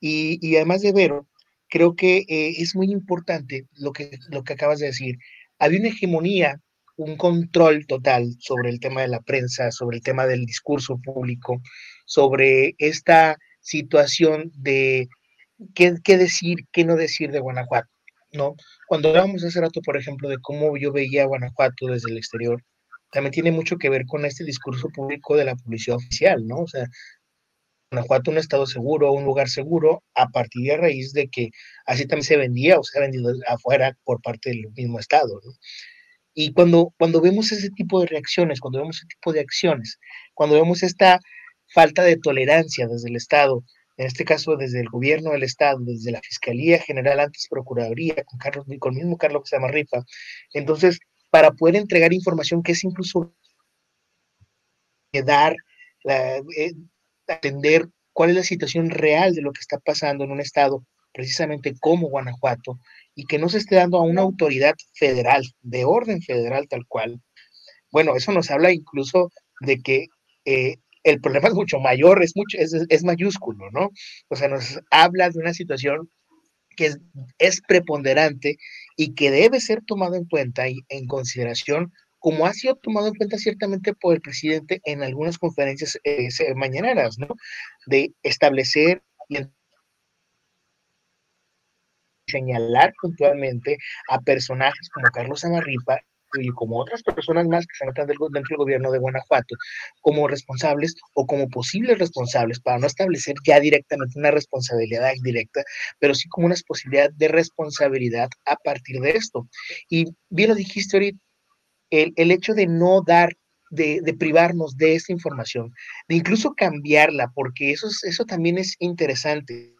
y, además de Vero, creo que eh, es muy importante lo que, lo que acabas de decir. Había una hegemonía, un control total sobre el tema de la prensa, sobre el tema del discurso público, sobre esta situación de qué, qué decir, qué no decir de Guanajuato, ¿no? Cuando hablábamos hace rato, por ejemplo, de cómo yo veía Guanajuato desde el exterior, también tiene mucho que ver con este discurso público de la publicidad oficial, ¿no? O sea, Guanajuato un estado seguro, un lugar seguro, a partir de raíz de que así también se vendía o se ha vendido afuera por parte del mismo estado, ¿no? Y cuando, cuando vemos ese tipo de reacciones, cuando vemos ese tipo de acciones, cuando vemos esta falta de tolerancia desde el Estado, en este caso desde el gobierno del Estado, desde la Fiscalía General, antes Procuraduría, con, Carlos, con mismo Carlos Rifa, entonces para poder entregar información que es incluso dar, eh, atender cuál es la situación real de lo que está pasando en un estado precisamente como Guanajuato y que no se esté dando a una autoridad federal, de orden federal tal cual. Bueno, eso nos habla incluso de que eh, el problema es mucho mayor, es, mucho, es, mayúsculo, ¿no? O sea, nos habla de una situación que es, es preponderante y que debe ser tomado en cuenta y en consideración, como ha sido tomado en cuenta ciertamente por el presidente en algunas conferencias eh, mañaneras, ¿no? De establecer y señalar puntualmente a personajes como Carlos Amarripa y como otras personas más que se meten dentro del gobierno de Guanajuato como responsables o como posibles responsables para no establecer ya directamente una responsabilidad directa, pero sí como una posibilidad de responsabilidad a partir de esto. Y bien lo dijiste ahorita, el, el hecho de no dar de, de, privarnos de esta información, de incluso cambiarla, porque eso, eso también es interesante,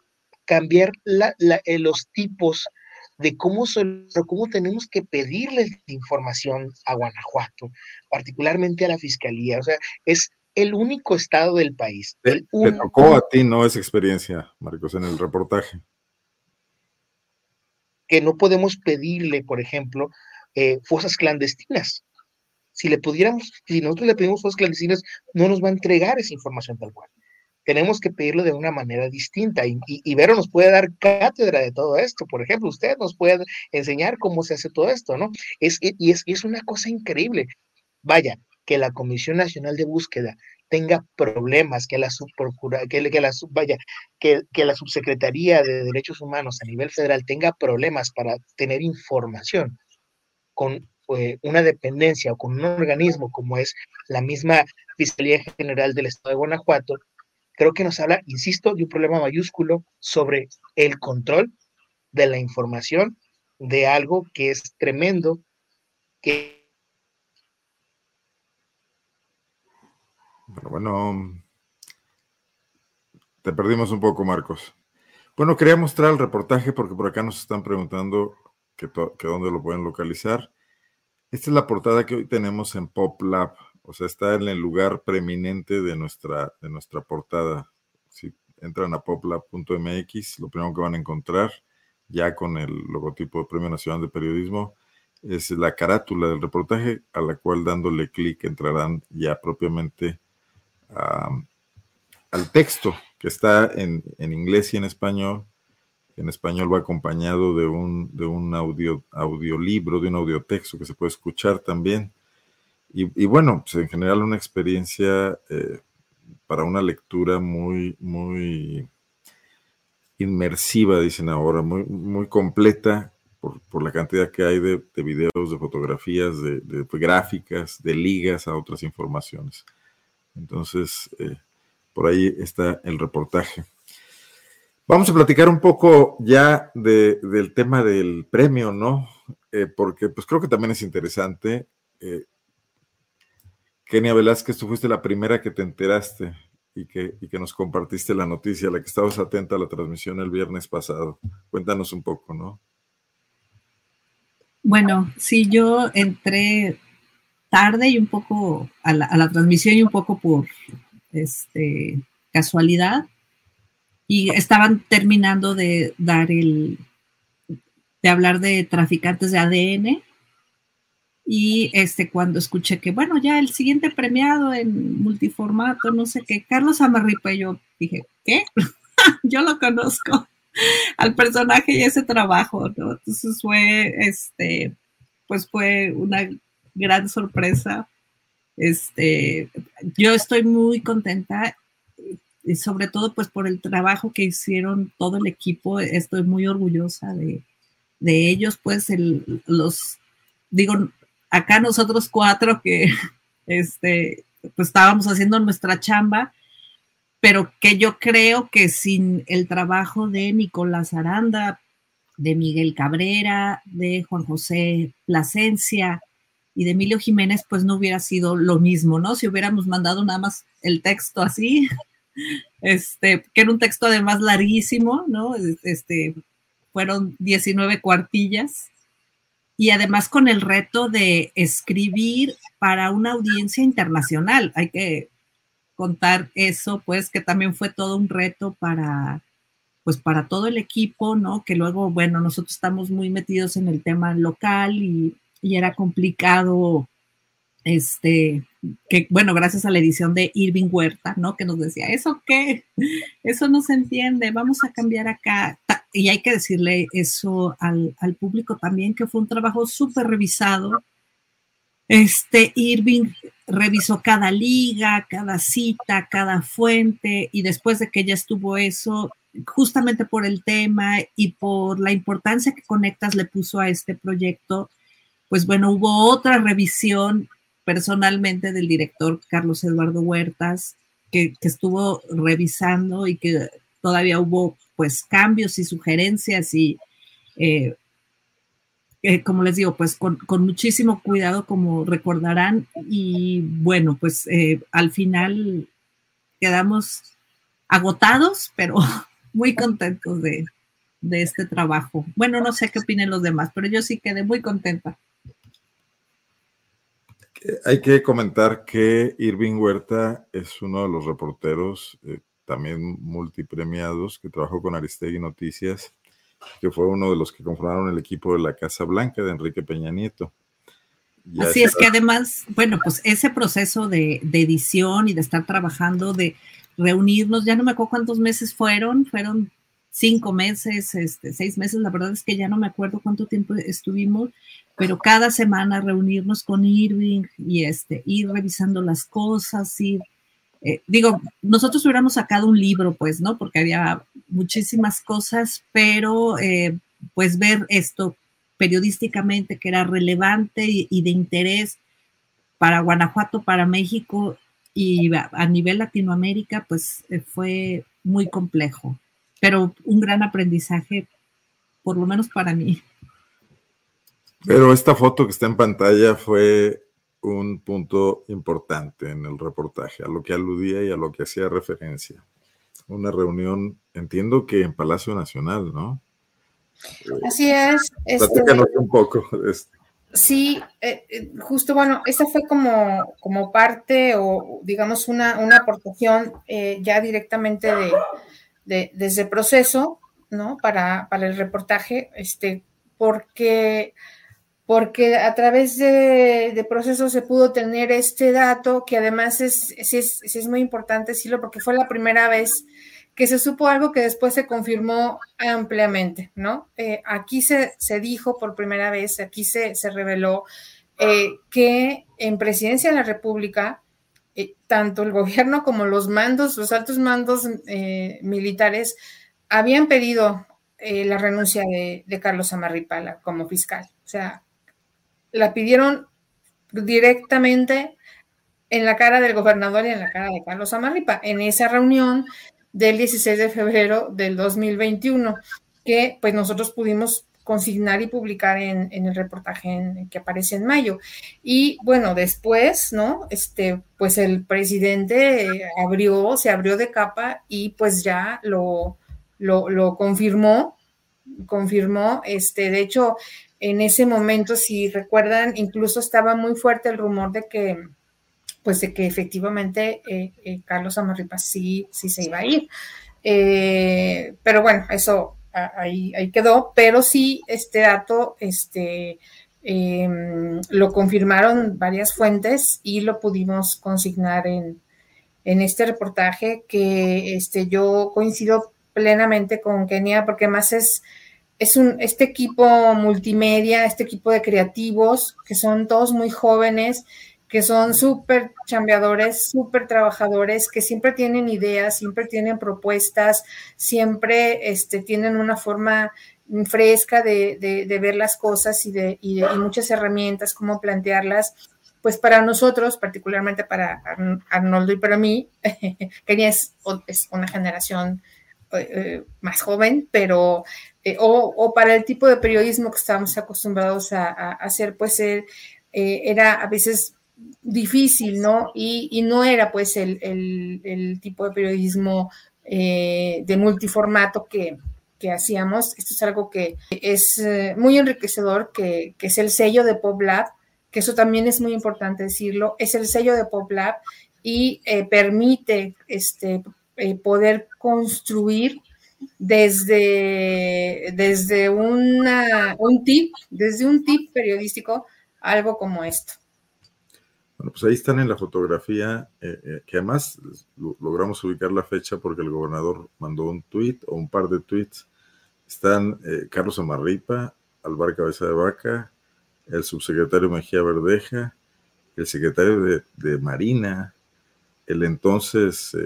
cambiar la, la, eh, los tipos de cómo, cómo tenemos que pedirles información a Guanajuato, particularmente a la Fiscalía. O sea, es el único estado del país. Te, tocó a ti, ¿no? Esa experiencia, Marcos, en el reportaje. Que no podemos pedirle, por ejemplo, eh, fosas clandestinas. Si le pudiéramos, si nosotros le pedimos fosas clandestinas, no nos va a entregar esa información tal cual. Tenemos que pedirlo de una manera distinta y, y, Vero nos puede dar cátedra de todo esto. Por ejemplo, usted nos puede enseñar cómo se hace todo esto, ¿no? Es, y es, es una cosa increíble. Vaya, que la Comisión Nacional de Búsqueda tenga problemas, que la subprocura, que, que la vaya, que, que, la subsecretaría de Derechos Humanos a nivel federal tenga problemas para tener información con eh, una dependencia o con un organismo como es la misma Fiscalía General del Estado de Guanajuato, creo que nos habla, insisto, de un problema mayúsculo sobre el control de la información de algo que es tremendo, que bueno, te perdimos un poco, Marcos. Bueno, quería mostrar el reportaje porque por acá nos están preguntando que, dónde lo pueden localizar. Esta es la portada que hoy tenemos en PopLab, o sea, está en el lugar preeminente de nuestra, de nuestra portada. Si entran a poplab.mx, lo primero que van a encontrar, ya con el logotipo de Premio Nacional de Periodismo, es la carátula del reportaje, a la cual dándole clic entrarán ya propiamente al texto que está en, inglés y en español. En español va acompañado de un, de un audio, audiolibro, de un audiotexto que se puede escuchar también. Y, bueno, pues en general una experiencia eh, para una lectura muy, muy inmersiva, dicen ahora, muy, muy completa por, la cantidad que hay de, videos, de fotografías, de, de, gráficas, de ligas a otras informaciones. Entonces, eh, por ahí está el reportaje. Vamos a platicar un poco ya del tema del premio, ¿no? Eh, porque pues creo que también es interesante. Kenia Velázquez, tú fuiste la primera que te enteraste y que, y que nos compartiste la noticia, la que estabas atenta a la transmisión el viernes pasado. Cuéntanos un poco, ¿no? Bueno, sí, yo entré tarde y un poco a la, transmisión y un poco por este, casualidad. Y estaban terminando de dar el, de hablar de traficantes de ADN. Y este, cuando escuché que, bueno, ya el siguiente premiado en multiformato, no sé qué, Carlos Amarripa, yo dije, ¿qué? yo lo conozco al personaje y ese trabajo, ¿no? Entonces fue, este, pues fue una gran sorpresa. Este, yo estoy muy contenta y sobre todo pues por el trabajo que hicieron todo el equipo. Estoy muy orgullosa de, ellos, pues los, digo, acá nosotros cuatro que este, pues estábamos haciendo nuestra chamba, pero que yo creo que sin el trabajo de Nicolás Aranda, de Miguel Cabrera, de Juan José Plasencia, y de Emilio Jiménez, pues no hubiera sido lo mismo, ¿no? Si hubiéramos mandado nada más el texto así, este, que era un texto además larguísimo, ¿no? Este, fueron 19 cuartillas y además con el reto de escribir para una audiencia internacional. Hay que contar eso, pues que también fue todo un reto para pues para todo el equipo, ¿no? Que luego, bueno, nosotros estamos muy metidos en el tema local y y era complicado, este, que bueno, gracias a la edición de Irving Huerta, ¿no? Que nos decía, ¿eso qué? Eso no se entiende, vamos a cambiar acá. Y hay que decirle eso al, público también, que fue un trabajo súper revisado. Este Irving revisó cada liga, cada cita, cada fuente, y después de que ya estuvo eso, justamente por el tema y por la importancia que Conectas le puso a este proyecto, pues bueno, hubo otra revisión personalmente del director Carlos Eduardo Huertas, que, estuvo revisando y que todavía hubo pues cambios y sugerencias y eh, eh, como les digo, pues con, muchísimo cuidado, como recordarán, y bueno, pues eh, al final quedamos agotados, pero muy contentos de, de este trabajo. Bueno, no sé qué opinen los demás, pero yo sí quedé muy contenta. Hay que comentar que Irving Huerta es uno de los reporteros eh, también multipremiados que trabajó con Aristegui Noticias, que fue uno de los que conformaron el equipo de la Casa Blanca de Enrique Peña Nieto. Así es que además, bueno, pues ese proceso de, de, edición y de estar trabajando, de reunirnos, ya no me acuerdo cuántos meses fueron, fueron cinco meses, este, seis meses, la verdad es que ya no me acuerdo cuánto tiempo estuvimos, pero cada semana reunirnos con Irving y este, ir revisando las cosas, ir, eh, digo, nosotros hubiéramos sacado un libro, pues, ¿no? Porque había muchísimas cosas, pero eh, pues ver esto periodísticamente que era relevante y, de interés para Guanajuato, para México y a, nivel Latinoamérica, pues eh, fue muy complejo, pero un gran aprendizaje, por lo menos para mí. Pero esta foto que está en pantalla fue un punto importante en el reportaje, a lo que aludía y a lo que hacía referencia. Una reunión, entiendo que en Palacio Nacional, ¿no? Así es. Este, un poco. Sí, eh, eh, justo, bueno, esa fue como, como parte o digamos una, una aportación eh, ya directamente de, de, desde proceso, ¿no? Para, para el reportaje, este, porque, porque a través de, de proceso se pudo tener este dato que además es, es, es, es muy importante decirlo porque fue la primera vez que se supo algo que después se confirmó ampliamente, ¿no? Eh, aquí se, se, dijo por primera vez, aquí se, se reveló eh, que en presidencia de la República, eh, tanto el gobierno como los mandos, los altos mandos militares, habían pedido la renuncia de, de Carlos Amarripala como fiscal. O sea, la pidieron directamente en la cara del gobernador y en la cara de Carlos Amarripa. En esa reunión del 16 de febrero del 2021, que pues nosotros pudimos consignar y publicar en, el reportaje que aparece en mayo. Y bueno, después, ¿no? Este, pues el presidente abrió, se abrió de capa y pues ya lo, lo, lo confirmó, confirmó, este, de hecho, en ese momento, si recuerdan, incluso estaba muy fuerte el rumor de que pues de que efectivamente eh, eh, Carlos Amarripa sí, sí se iba a ir. Eh, pero bueno, eso ahí, ahí quedó, pero sí este dato este, em, lo confirmaron varias fuentes y lo pudimos consignar en, en este reportaje que este, yo coincido plenamente con Kenia porque más es, es un, este equipo multimedia, este equipo de creativos que son todos muy jóvenes que son súper chambeadores, súper trabajadores, que siempre tienen ideas, siempre tienen propuestas, siempre este, tienen una forma fresca de, de, ver las cosas y de, y muchas herramientas, cómo plantearlas. Pues para nosotros, particularmente para Arnoldo y para mí, que es, es una generación eh, más joven, pero eh, o, para el tipo de periodismo que estamos acostumbrados a, hacer, pues eh, era a veces difícil, ¿no? Y, no era pues el, tipo de periodismo eh, de multiformato que, hacíamos. Esto es algo que es eh, muy enriquecedor, que, es el sello de PopLab, que eso también es muy importante decirlo, es el sello de PopLab y eh, permite este, poder construir desde, desde una, un tip, desde un tip periodístico, algo como esto. Bueno, pues ahí están en la fotografía, eh, eh, que además logramos ubicar la fecha porque el gobernador mandó un tweet o un par de tweets. Están eh, Carlos Amarripa, Alvar Cabeza de Vaca, el subsecretario Mejía Verdeja, el secretario de, Marina, el entonces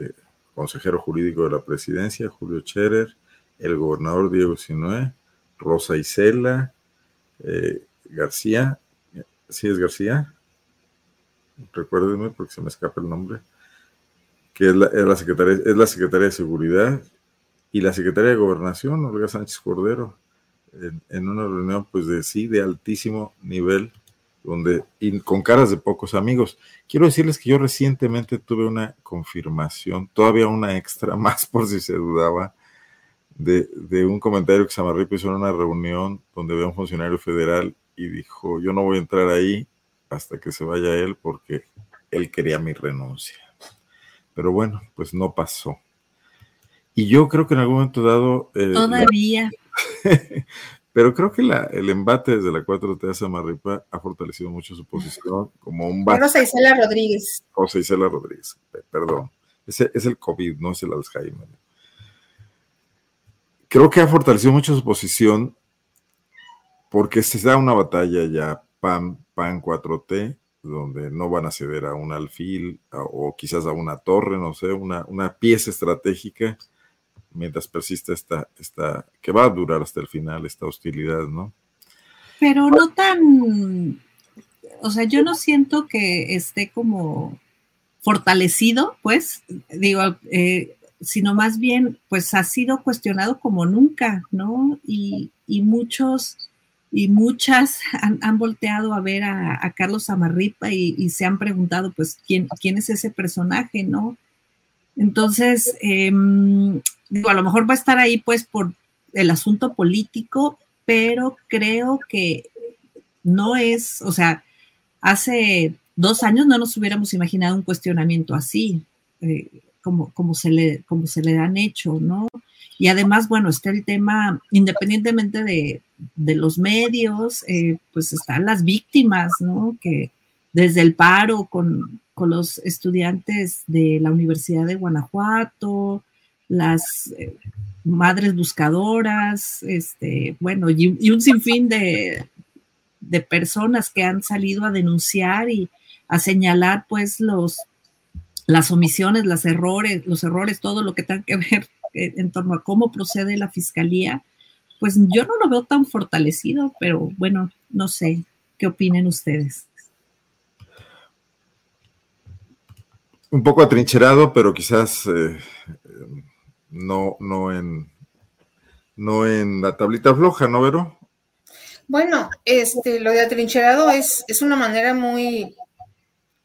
consejero jurídico de la presidencia, Julio Scherer, el gobernador Diego Sinué, Rosa Isela, García, ¿sí es García? recuérdeme porque se me escapa el nombre, que es la, secretaria, es la Secretaría de Seguridad y la Secretaria de Gobernación, Olga Sánchez Cordero, en, una reunión pues de sí, de altísimo nivel, donde, y con caras de pocos amigos. Quiero decirles que yo recientemente tuve una confirmación, todavía una extra más por si se dudaba, de, de un comentario que Samarripa hizo en una reunión donde había un funcionario federal y dijo, yo no voy a entrar ahí hasta que se vaya él porque él quería mi renuncia. Pero bueno, pues no pasó. Y yo creo que en algún momento dado... Eh, Todavía. pero creo que la, el embate desde la 4T a Samarripa ha fortalecido mucho su posición como un... Rosa Isela Rodríguez. José Isela Rodríguez, perdón. Ese es el COVID, no es el Alzheimer. Creo que ha fortalecido mucho su posición porque se da una batalla ya PAN, PAN 4T, donde no van a ceder a un alfil o quizás a una torre, no sé, una, una pieza estratégica, mientras persiste esta, esta, que va a durar hasta el final, esta hostilidad, ¿no? Pero no tan, o sea, yo no siento que esté como fortalecido, pues, digo, eh, sino más bien, pues ha sido cuestionado como nunca, ¿no? Y, y muchos y muchas han, volteado a ver a, Carlos Amarripa y, se han preguntado, pues, ¿quién, quién es ese personaje, no? Entonces, em, digo, a lo mejor va a estar ahí, pues, por el asunto político, pero creo que no es, o sea, hace dos años no nos hubiéramos imaginado un cuestionamiento así, eh, como, como, se le, como se le han hecho, ¿no? Y además, bueno, está el tema, independientemente de, los medios, eh, pues están las víctimas, ¿no? Que desde el paro con, los estudiantes de la Universidad de Guanajuato, las eh, madres buscadoras, este, bueno, y, un sinfín de, de personas que han salido a denunciar y a señalar pues los las omisiones, los errores, los errores, todo lo que tenga que ver en torno a cómo procede la fiscalía, pues yo no lo veo tan fortalecido, pero bueno, no sé, ¿qué opinen ustedes? Un poco atrincherado, pero quizás eh, no, no en no en la tablita floja, ¿no, Vero? Bueno, este, lo de atrincherado es, es una manera muy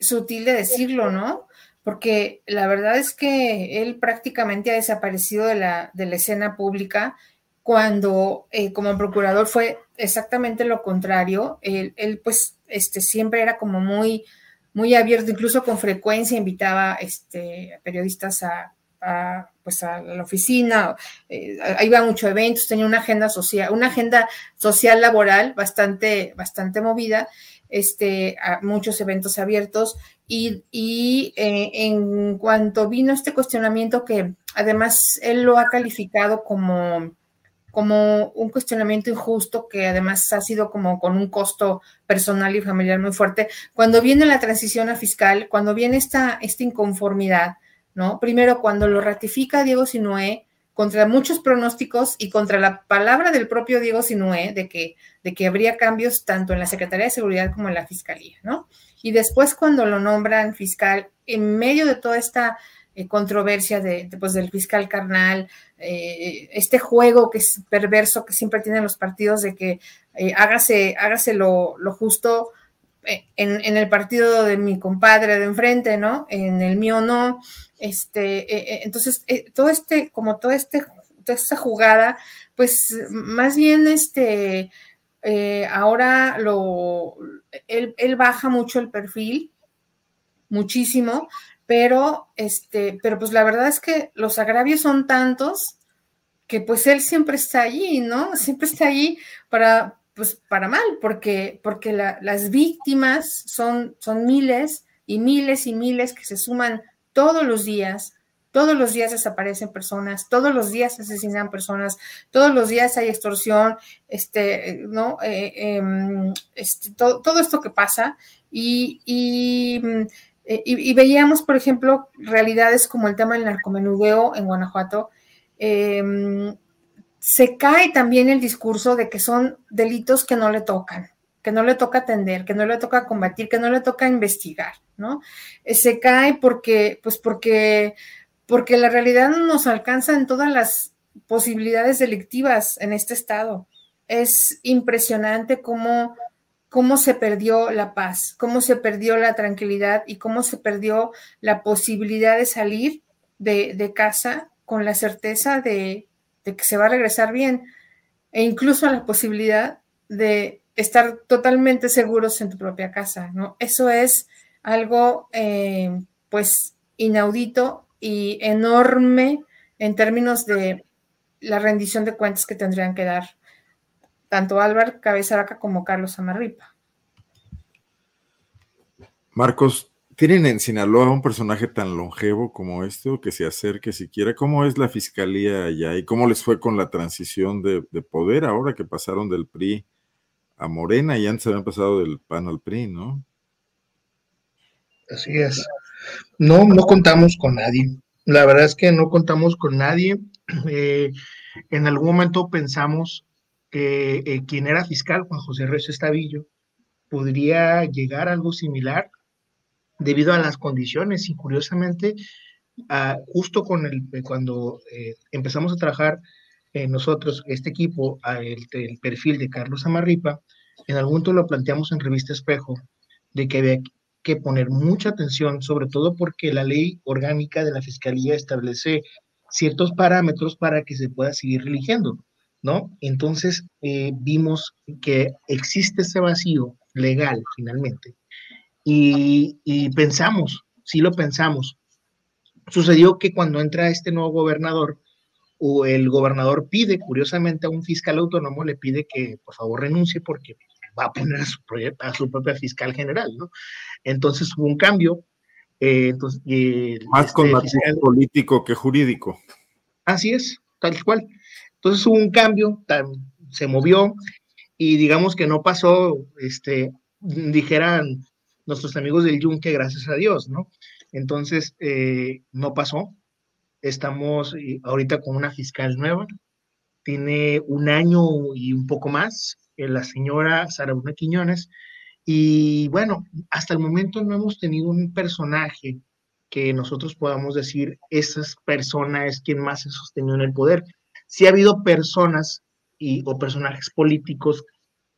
sutil de decirlo, ¿no? porque la verdad es que él prácticamente ha desaparecido de la, de la escena pública cuando eh, como procurador fue exactamente lo contrario. Él, pues este, siempre era como muy, muy abierto, incluso con frecuencia invitaba este, periodistas a, pues a la oficina, eh, iba a muchos eventos, tenía una agenda social, una agenda social laboral bastante, bastante movida, este, a muchos eventos abiertos y, eh, en cuanto vino este cuestionamiento que además él lo ha calificado como, como un cuestionamiento injusto que además ha sido como con un costo personal y familiar muy fuerte, cuando viene la transición a fiscal, cuando viene esta, esta inconformidad, ¿no? Primero, cuando lo ratifica Diego Sinué, contra muchos pronósticos y contra la palabra del propio Diego Sinué de que, de que habría cambios tanto en la Secretaría de Seguridad como en la Fiscalía, ¿no? Y después cuando lo nombran fiscal, en medio de toda esta eh, controversia de, pues, del fiscal carnal, eh, este juego que es perverso que siempre tienen los partidos de que eh, hágase, hágase lo, justo en, el partido de mi compadre de enfrente, ¿no? En el mío no. Este, entonces, todo este, como todo este, toda esta jugada, pues más bien este ahora lo, él, baja mucho el perfil, muchísimo, pero, este, pero pues la verdad es que los agravios son tantos que pues él siempre está allí, ¿no? Siempre está allí para, pues para mal, porque, porque las víctimas son, son miles y miles y miles que se suman todos los días todos los días desaparecen personas, todos los días se asesinan personas, todos los días hay extorsión, este, ¿no? Eh, em, este, todo, esto que pasa y, eh, y, veíamos, por ejemplo, realidades como el tema del narcomenudeo en Guanajuato. Em, se cae también el discurso de que son delitos que no le tocan, que no le toca atender, que no le toca combatir, que no le toca investigar, ¿no? Eh, se cae porque, pues porque porque la realidad no nos alcanza en todas las posibilidades delictivas en este estado. Es impresionante cómo, cómo se perdió la paz, cómo se perdió la tranquilidad y cómo se perdió la posibilidad de salir de, casa con la certeza de, que se va a regresar bien e incluso la posibilidad de, estar totalmente seguros en tu propia casa, ¿no? Eso es algo, eh, pues, inaudito y enorme en términos de la rendición de cuentas que tendrían que dar tanto Álvaro Cabezaraca como Carlos Amarripa. Marcos, ¿tienen en Sinaloa un personaje tan longevo como este o que se acerque siquiera? ¿Cómo es la fiscalía allá y cómo les fue con la transición de, de poder ahora que pasaron del PRI a Morena y antes habían pasado del PAN al PRI, ¿no? Así es. No, no contamos con nadie. La verdad es que no contamos con nadie. Eh, en algún momento pensamos que eh, quien era fiscal, Juan José Reyes Estavillo, podría llegar a algo similar debido a las condiciones y curiosamente, justo con el, cuando eh, empezamos a trabajar nosotros, este equipo, el, el, perfil de Carlos Amarripa, en algún momento lo planteamos en Revista Espejo, de que había que poner mucha atención, sobre todo porque la ley orgánica de la Fiscalía establece ciertos parámetros para que se pueda seguir eligiendo, ¿no? Entonces eh, vimos que existe ese vacío legal finalmente y, y pensamos, sí lo pensamos. Sucedió que cuando entra este nuevo gobernador, o el gobernador pide, curiosamente, a un fiscal autónomo, le pide que por favor renuncie porque va a poner a su, a su propia fiscal general, ¿no? Entonces hubo un cambio. Eh, entonces, Más este con fiscal, político que jurídico. Así es, tal cual. Entonces hubo un cambio, se movió y digamos que no pasó, este, dijeran nuestros amigos del Yunque, gracias a Dios, ¿no? Entonces, eh, no pasó. Estamos eh, ahorita con una fiscal nueva, tiene un año y un poco más, la señora Sara Bruna Quiñones. Y bueno, hasta el momento no hemos tenido un personaje que nosotros podamos decir, esa persona es quien más se sostenido en el poder. Sí ha habido personas y, o personajes políticos,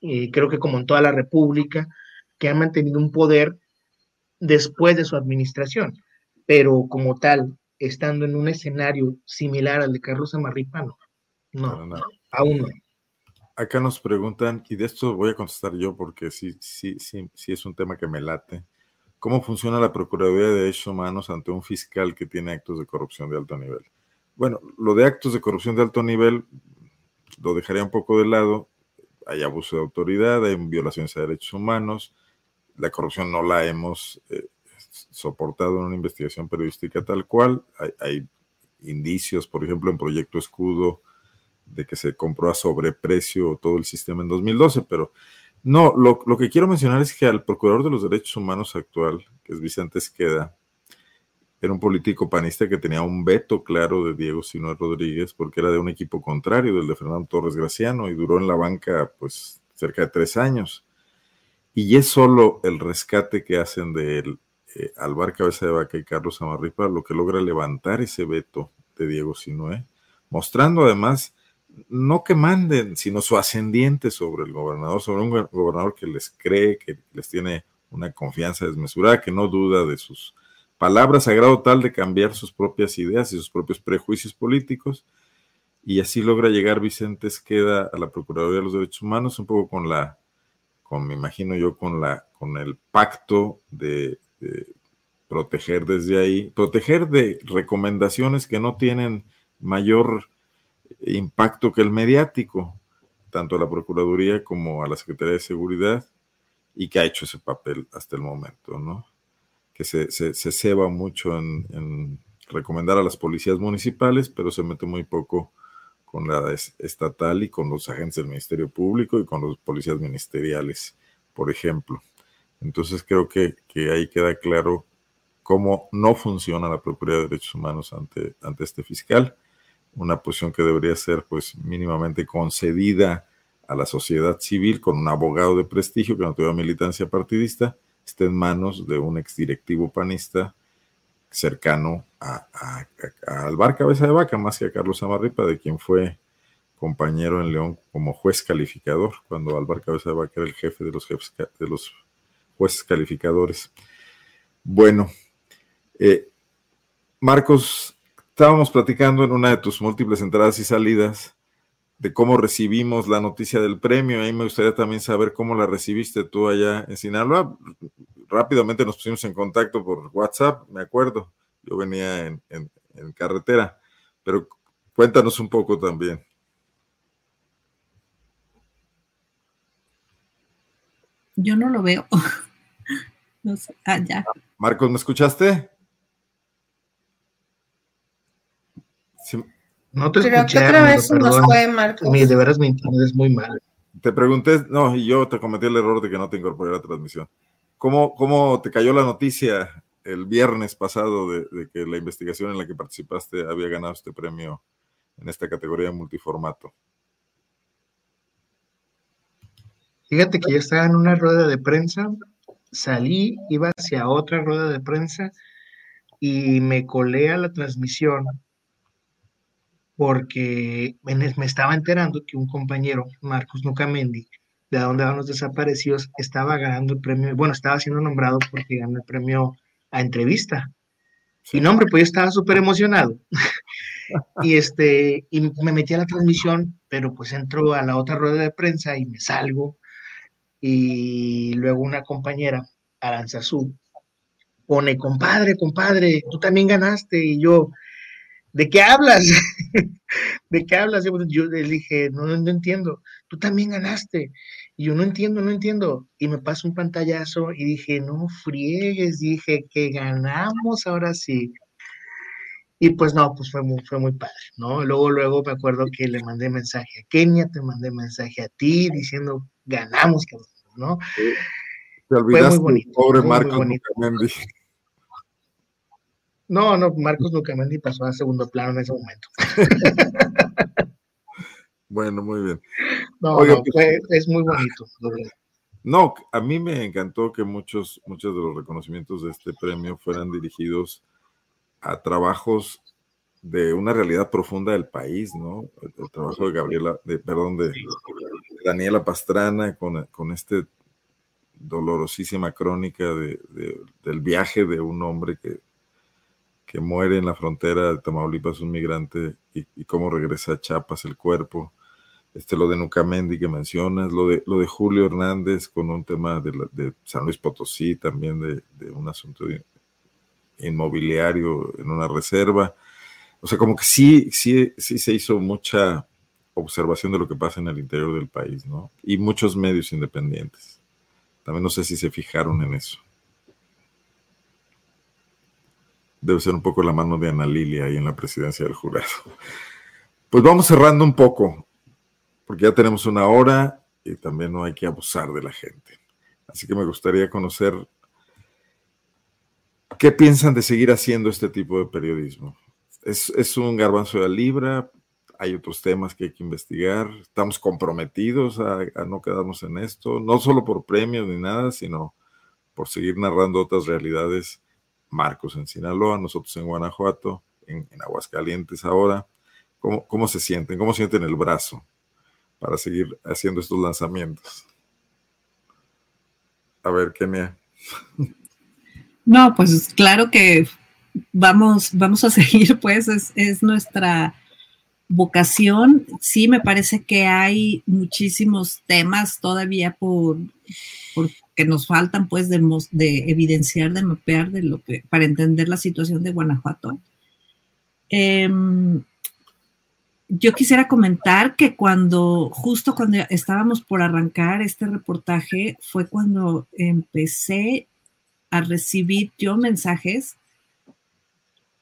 eh, creo que como en toda la República, que han mantenido un poder después de su administración, pero como tal, estando en un escenario similar al de Carlos Amarripa, no, no, aún no acá nos preguntan, y de esto voy a contestar yo porque sí, sí, sí, sí es un tema que me late. ¿Cómo funciona la Procuraduría de Derechos Humanos ante un fiscal que tiene actos de corrupción de alto nivel? Bueno, lo de actos de corrupción de alto nivel lo dejaría un poco de lado. Hay abuso de autoridad, hay violaciones a derechos humanos. La corrupción no la hemos eh, soportado en una investigación periodística tal cual. Hay, hay indicios, por ejemplo, en Proyecto Escudo, de que se compró a sobreprecio todo el sistema en 2012, pero no, lo, lo, que quiero mencionar es que al Procurador de los Derechos Humanos actual, que es Vicente Esqueda, era un político panista que tenía un veto claro de Diego Sino Rodríguez, porque era de un equipo contrario, del de Fernando Torres Graciano, y duró en la banca pues cerca de tres años. Y es solo el rescate que hacen de él, eh, Alvar Cabeza de Vaca y Carlos Amarripa, lo que logra levantar ese veto de Diego Sinué, mostrando además no que manden, sino su ascendiente sobre el gobernador, sobre un gobernador que les cree, que les tiene una confianza desmesurada, que no duda de sus palabras a grado tal de cambiar sus propias ideas y sus propios prejuicios políticos. Y así logra llegar Vicente Esqueda a la Procuraduría de los Derechos Humanos, un poco con la, con me imagino yo, con la, con el pacto de, de proteger desde ahí, proteger de recomendaciones que no tienen mayor impacto que el mediático, tanto a la Procuraduría como a la Secretaría de Seguridad, y que ha hecho ese papel hasta el momento, ¿no? Que se, se, se ceba mucho en, en, recomendar a las policías municipales, pero se mete muy poco con la estatal y con los agentes del Ministerio Público y con los policías ministeriales, por ejemplo. Entonces creo que, que ahí queda claro cómo no funciona la Procuraduría de Derechos Humanos ante, ante este fiscal una posición que debería ser pues mínimamente concedida a la sociedad civil con un abogado de prestigio que no tuviera militancia partidista, esté en manos de un exdirectivo panista cercano a, Alvar Cabeza de Vaca, más que a Carlos Amarripa, de quien fue compañero en León como juez calificador, cuando Alvar Cabeza de Vaca era el jefe de los, jefes, de los jueces calificadores. Bueno, eh, Marcos Estábamos platicando en una de tus múltiples entradas y salidas de cómo recibimos la noticia del premio. Ahí me gustaría también saber cómo la recibiste tú allá en Sinaloa. Rápidamente nos pusimos en contacto por WhatsApp, me acuerdo. Yo venía en, en carretera, pero cuéntanos un poco también. Yo no lo veo. no sé. Ah, ya. Marcos, ¿me escuchaste? Sí. No te Creo escuché, que otra vez nos fue, Marcos. de veras mi internet es muy mal. Te pregunté, no, y yo te cometí el error de que no te incorporé a la transmisión. ¿Cómo, cómo te cayó la noticia el viernes pasado de, de, que la investigación en la que participaste había ganado este premio en esta categoría multiformato? Fíjate que yo estaba en una rueda de prensa, salí, iba hacia otra rueda de prensa y me colé a la transmisión porque me estaba enterando que un compañero, Marcos Nucamendi, de donde van los desaparecidos, estaba ganando el premio, bueno, estaba siendo nombrado porque ganó el premio a entrevista. Y no, hombre, pues yo estaba súper emocionado. y este, y me metí a la transmisión, pero pues entro a la otra rueda de prensa y me salgo y luego una compañera, Aranzazú, pone, compadre, compadre, tú también ganaste, y yo, ¿de qué hablas? ¿De qué hablas? Yo le dije, no, no, entiendo, tú también ganaste, y yo no entiendo, no entiendo, y me pasó un pantallazo y dije, no friegues, dije que ganamos ahora sí. Y pues no, pues fue muy, fue muy padre, ¿no? Luego, luego me acuerdo que le mandé mensaje a Kenia, te mandé mensaje a ti diciendo, ganamos, ¿no? Te olvidaste bonito, pobre Marcos Lucamendi. No, no, Marcos Lucamendi pasó a segundo plano en ese momento. bueno, muy bien. No, no pues, es muy bonito. No, a mí me encantó que muchos, muchos de los reconocimientos de este premio fueran dirigidos a trabajos de una realidad profunda del país, ¿no? El, trabajo de Gabriela, de, perdón, de, Daniela Pastrana con, con este dolorosísima crónica de, del viaje de un hombre que, que muere en la frontera de Tamaulipas, un migrante, y, cómo regresa a Chiapas el cuerpo. Este, lo de Nucamendi que mencionas, lo de, lo de Julio Hernández con un tema de, San Luis Potosí, también de, de un asunto inmobiliario en una reserva o sea, como que sí, sí, sí se hizo mucha observación de lo que pasa en el interior del país, ¿no? Y muchos medios independientes. También no sé si se fijaron en eso. Debe ser un poco la mano de Ana Lilia ahí en la presidencia del jurado. Pues vamos cerrando un poco, porque ya tenemos una hora y también no hay que abusar de la gente. Así que me gustaría conocer qué piensan de seguir haciendo este tipo de periodismo es, un garbanzo de la libra, hay otros temas que hay que investigar, estamos comprometidos a, no quedarnos en esto, no solo por premios ni nada, sino por seguir narrando otras realidades. Marcos en Sinaloa, nosotros en Guanajuato, en, Aguascalientes ahora. ¿Cómo, ¿Cómo, se sienten? ¿Cómo sienten el brazo para seguir haciendo estos lanzamientos? A ver, Kenia. No, pues claro que vamos, vamos a seguir, pues es, nuestra vocación. Sí, me parece que hay muchísimos temas todavía por, que nos faltan, pues, de, de, evidenciar, de mapear, de lo que, para entender la situación de Guanajuato. Em, yo quisiera comentar que cuando, justo cuando estábamos por arrancar este reportaje, fue cuando empecé a recibir yo mensajes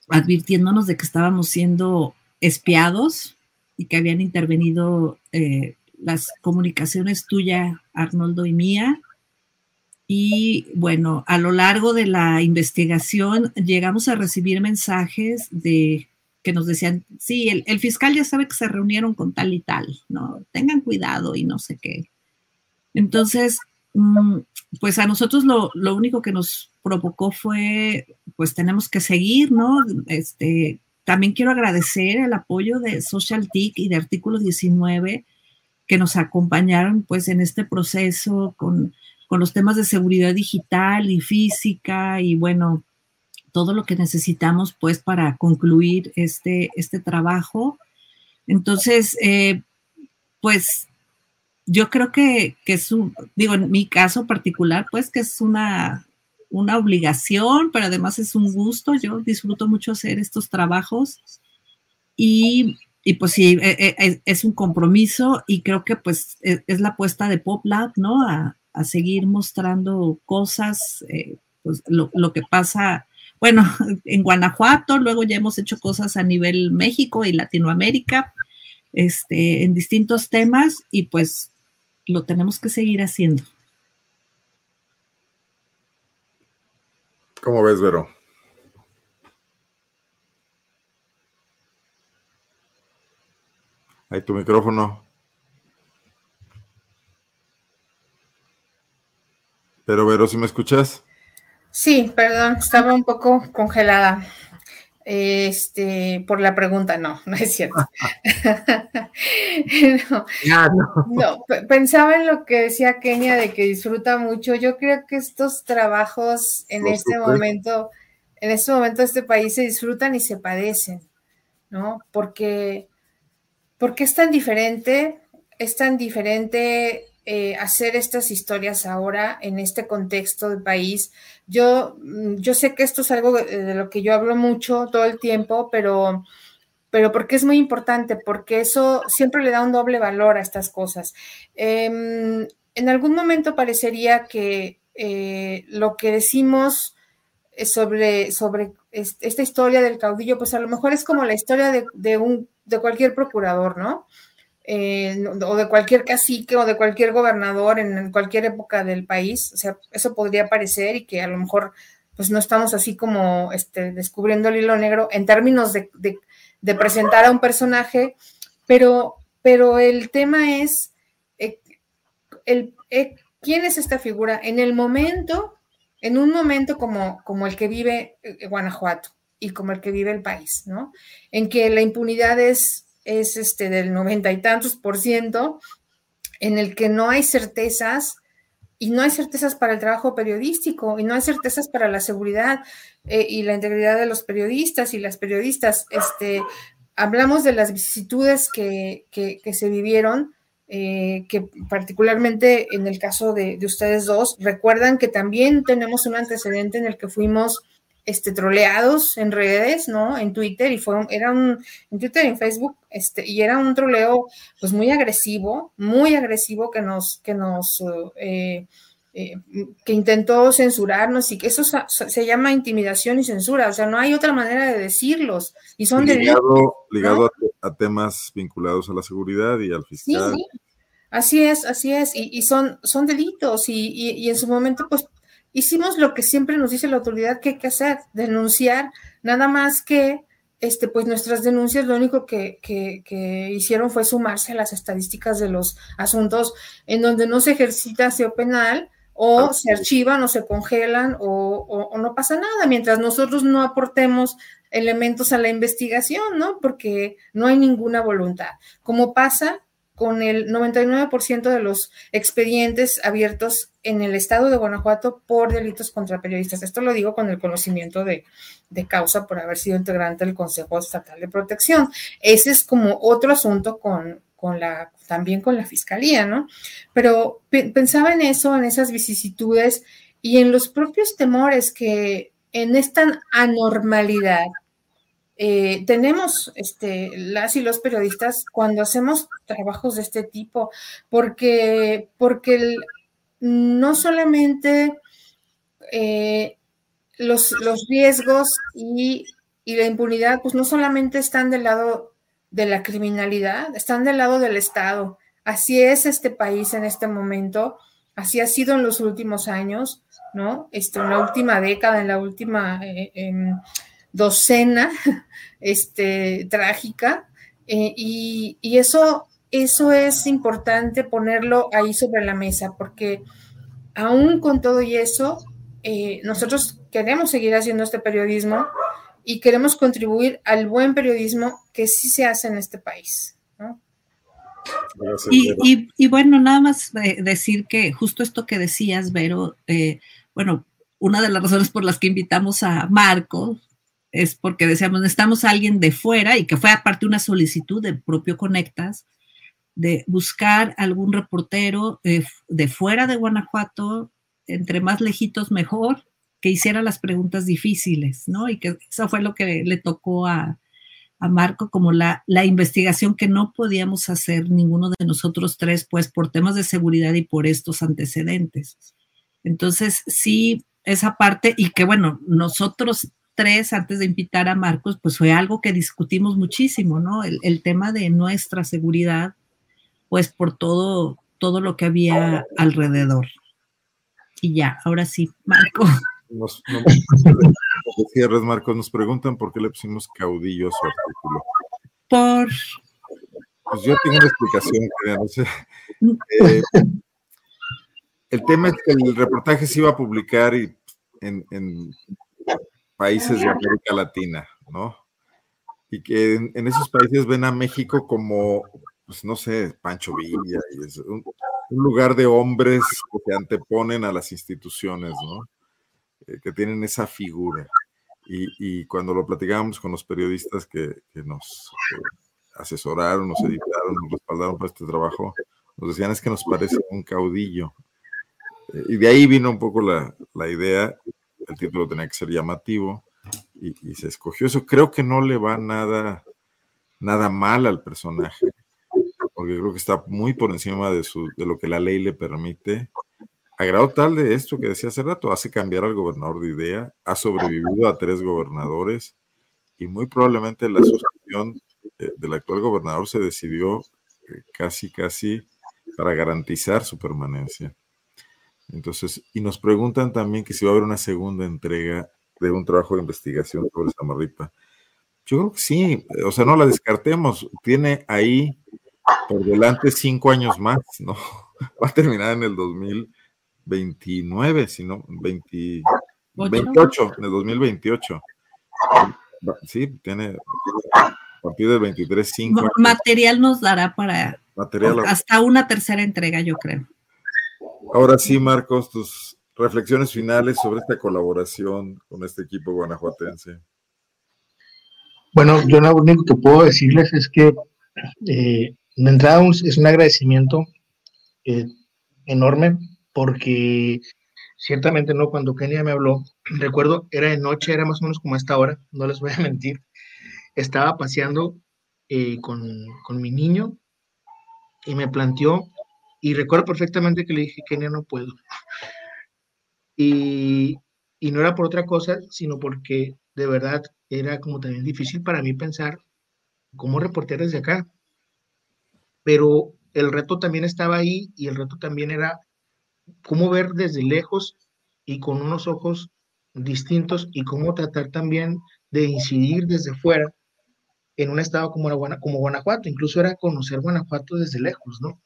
advirtiéndonos de que estábamos siendo espiados y que habían intervenido eh, las comunicaciones tuya, Arnoldo y mía. Y bueno, a lo largo de la investigación llegamos a recibir mensajes de que nos decían, sí, el, fiscal ya sabe que se reunieron con tal y tal, ¿no? Tengan cuidado y no sé qué. Entonces, mm, pues a nosotros lo, lo único que nos provocó fue, pues tenemos que seguir, ¿no? Este, también quiero agradecer el apoyo de Social TIC y de Artículo 19 que nos acompañaron pues en este proceso con, con los temas de seguridad digital y física y bueno, todo lo que necesitamos pues para concluir este, este trabajo. Entonces, eh, pues yo creo que, es un, digo, en mi caso particular, pues que es una, una obligación, pero además es un gusto. Yo disfruto mucho hacer estos trabajos y, pues sí, e, e, es, un compromiso y creo que pues e, es, la apuesta de Pop Lab, ¿no? Seguir mostrando cosas, eh, pues lo, lo, que pasa, bueno, en Guanajuato, luego ya hemos hecho cosas a nivel México y Latinoamérica, este, en distintos temas y pues lo tenemos que seguir haciendo. ¿Cómo ves, Vero? Ahí tu micrófono. Pero, Vero, si me escuchas? Sí, perdón, estaba un poco congelada. Este, por la pregunta, no, no es cierto. no, pensaba en lo que decía Kenia de que disfruta mucho. Yo creo que estos trabajos en este momento, en este momento este país se disfrutan y se padecen, ¿no? Porque, porque es tan diferente, es tan diferente eh, hacer estas historias ahora en este contexto del país. Yo, mm, yo sé que esto es algo de, lo que yo hablo mucho todo el tiempo, pero, pero porque es muy importante, porque eso siempre le da un doble valor a estas cosas. Em, en algún momento parecería que eh, lo que decimos sobre, sobre esta historia del caudillo, pues a lo mejor es como la historia de, un, de cualquier procurador, ¿no? Eh, o de cualquier cacique o de cualquier gobernador en, cualquier época del país. O sea, eso podría parecer y que a lo mejor pues no estamos así como este, descubriendo el hilo negro en términos de, presentar a un personaje, pero, pero el tema es eh, el, eh, quién es esta figura en el momento, en un momento como, como el que vive Guanajuato y como el que vive el país, ¿no? En que la impunidad es es este del noventa y tantos por ciento, en el que no hay certezas y no hay certezas para el trabajo periodístico y no hay certezas para la seguridad eh, y la integridad de los periodistas y las periodistas. Este, hablamos de las vicisitudes que, se vivieron, eh, que particularmente en el caso de, ustedes dos, recuerdan que también tenemos un antecedente en el que fuimos este, troleados en redes, ¿no? En Twitter y fue, era un, en Twitter y en Facebook, este, y era un troleo, pues muy agresivo, muy agresivo que nos, que nos, eh, eh, que intentó censurarnos y que eso se, llama intimidación y censura, o sea, no hay otra manera de decirlos y son ligado, ligado a, temas vinculados a la seguridad y al fiscal. Sí, Así es, así es, y, son, son delitos y, y en su momento pues hicimos lo que siempre nos dice la autoridad que hay que hacer, denunciar, nada más que este, pues nuestras denuncias lo único que, hicieron fue sumarse a las estadísticas de los asuntos en donde no se ejercita aseo penal o se archivan o se congelan o, o, no pasa nada, mientras nosotros no aportemos elementos a la investigación, ¿no? Porque no hay ninguna voluntad. Como pasa con el 99% de los expedientes abiertos en el estado de Guanajuato por delitos contra periodistas. Esto lo digo con el conocimiento de, causa por haber sido integrante del Consejo Estatal de Protección. Ese es como otro asunto con, con la, también con la fiscalía, ¿no? Pero pensaba en eso, en esas vicisitudes y en los propios temores que en esta anormalidad eh, tenemos este, las y los periodistas cuando hacemos trabajos de este tipo, porque, porque no solamente eh, los, riesgos y, y, la impunidad, pues no solamente están del lado de la criminalidad, están del lado del Estado. Así es este país en este momento, así ha sido en los últimos años, ¿no? Este, en la última década, en la última... Eh, docena este, trágica. Eh, y, eso, eso es importante ponerlo ahí sobre la mesa, porque aún con todo y eso, eh, nosotros queremos seguir haciendo este periodismo y queremos contribuir al buen periodismo que sí se hace en este país. y, bueno, nada más decir que justo esto que decías, Vero, eh, bueno, una de las razones por las que invitamos a Marco es porque decíamos, necesitamos a alguien de fuera y que fue aparte una solicitud del propio Conectas de buscar algún reportero eh, de fuera de Guanajuato, entre más lejitos mejor, que hiciera las preguntas difíciles, ¿no? Y que eso fue lo que le tocó a, a Marco como la, la, investigación que no podíamos hacer ninguno de nosotros tres, pues por temas de seguridad y por estos antecedentes. Entonces, sí, esa parte, y que bueno, nosotros tres, antes de invitar a Marcos, pues fue algo que discutimos muchísimo, ¿no? El, el tema de nuestra seguridad, pues por todo, todo lo que había alrededor. Y ya, ahora sí, Marco. Nos, nos, cierres, Marcos, nos preguntan por qué le pusimos caudillo a su artículo. Por. Pues yo tengo una explicación, no sé. Eh, el tema es que el reportaje se iba a publicar y en, en países de América Latina, ¿no? Y que en, en, esos países ven a México como, pues no sé, Pancho Villa, y es un, un lugar de hombres que se anteponen a las instituciones, ¿no? Eh, que tienen esa figura. Y, y, cuando lo platicábamos con los periodistas que, que nos eh, asesoraron, nos editaron, nos respaldaron para este trabajo, nos decían es que nos parece un caudillo. Eh, y de ahí vino un poco la, la, idea, el título tenía que ser llamativo y, se escogió eso. Creo que no le va nada, nada mal al personaje, porque creo que está muy por encima de, su, de lo que la ley le permite a grado tal de esto que decía hace rato, hace cambiar al gobernador de idea, ha sobrevivido a tres gobernadores y muy probablemente la sucesión del actual gobernador se decidió eh, casi, casi para garantizar su permanencia. Entonces, y nos preguntan también que si va a haber una segunda entrega de un trabajo de investigación sobre Samarripa. Yo creo que sí, o sea, no la descartemos. Tiene ahí por delante cinco años más, ¿no? Va a terminar en el 2000 29, sino 20, 28, en el 2028. Sí, tiene a partir del 23, 5. Material nos dará para Material. hasta una tercera entrega, yo creo. Ahora sí, Marcos, tus reflexiones finales sobre esta colaboración con este equipo guanajuatense. Bueno, yo lo único que puedo decirles es que eh, de entrada es un agradecimiento eh, enorme porque ciertamente no, cuando Kenia me habló, recuerdo, era de noche, era más o menos como esta hora, no les voy a mentir, estaba paseando eh, con, con, mi niño y me planteó, y recuerdo perfectamente que le dije, Kenia, no puedo. Y, y no era por otra cosa, sino porque de verdad era como también difícil para mí pensar cómo reportear desde acá. Pero el reto también estaba ahí y el reto también era cómo ver desde lejos y con unos ojos distintos y cómo tratar también de incidir desde fuera en un estado como, Guanajuato, incluso era conocer Guanajuato desde lejos, ¿no?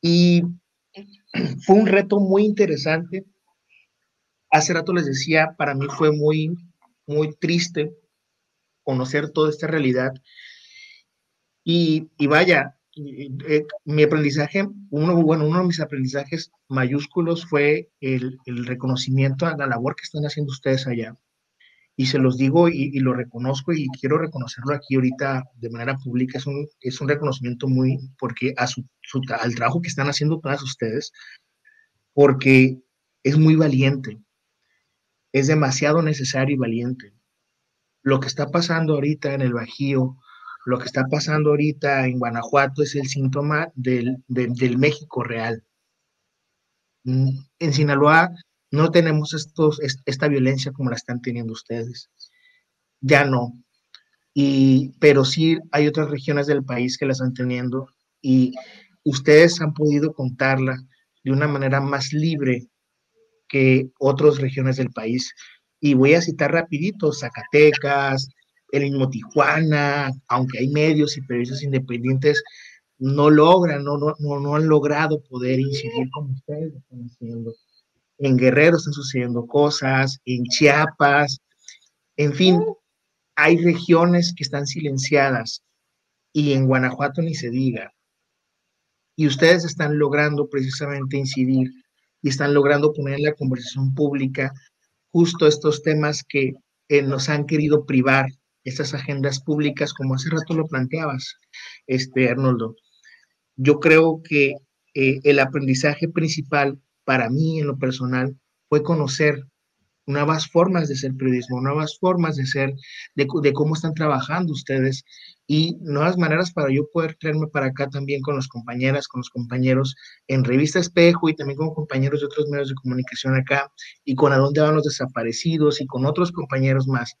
Y fue un reto muy interesante. Hace rato les decía, para mí fue muy, muy triste conocer toda esta realidad. Y, y vaya, eh, mi aprendizaje, uno, bueno, uno de mis aprendizajes mayúsculos fue el, el, reconocimiento a la labor que están haciendo ustedes allá. Y se los digo y, y, lo reconozco y quiero reconocerlo aquí ahorita de manera pública. Es un, es un reconocimiento muy, porque a su, su, al trabajo que están haciendo todas ustedes, porque es muy valiente. Es demasiado necesario y valiente. Lo que está pasando ahorita en el Bajío, lo que está pasando ahorita en Guanajuato es el síntoma del, del, del México real. Mm, en Sinaloa no tenemos estos, esta violencia como la están teniendo ustedes. Ya no. Y, pero sí hay otras regiones del país que la están teniendo y ustedes han podido contarla de una manera más libre que otras regiones del país. Y voy a citar rapidito, Zacatecas, el mismo Tijuana, aunque hay medios y periodistas independientes, no logran, no, no, no, han logrado poder incidir como ustedes están haciendo. En Guerrero están sucediendo cosas, en Chiapas, en fin, hay regiones que están silenciadas y en Guanajuato ni se diga. Y ustedes están logrando precisamente incidir y están logrando poner en la conversación pública justo estos temas que eh, nos han querido privar estas agendas públicas, como hace rato lo planteabas, este, Arnoldo, yo creo que eh, el aprendizaje principal para mí en lo personal fue conocer nuevas formas de ser periodismo, nuevas formas de ser, de, cómo están trabajando ustedes y nuevas maneras para yo poder traerme para acá también con las compañeras, con los compañeros en Revista Espejo y también con compañeros de otros medios de comunicación acá y con A dónde van los desaparecidos y con otros compañeros más.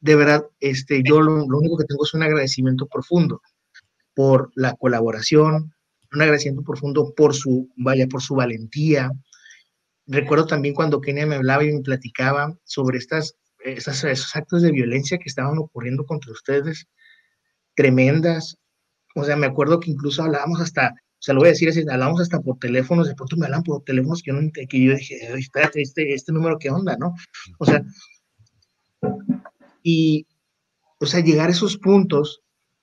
De verdad, este, yo lo, lo único que tengo es un agradecimiento profundo por la colaboración, un agradecimiento profundo por su, vaya, por su valentía, Recuerdo también cuando Kenia me hablaba y me platicaba sobre estas, esos actos de violencia que estaban ocurriendo contra ustedes, tremendas. O sea, me acuerdo que incluso hablábamos hasta, o sea, lo voy a decir así, hablábamos hasta por teléfonos, de pronto me hablan por teléfonos que yo, que yo dije, espérate, este, este número, ¿qué onda, no? O sea, y, o sea, llegar a esos puntos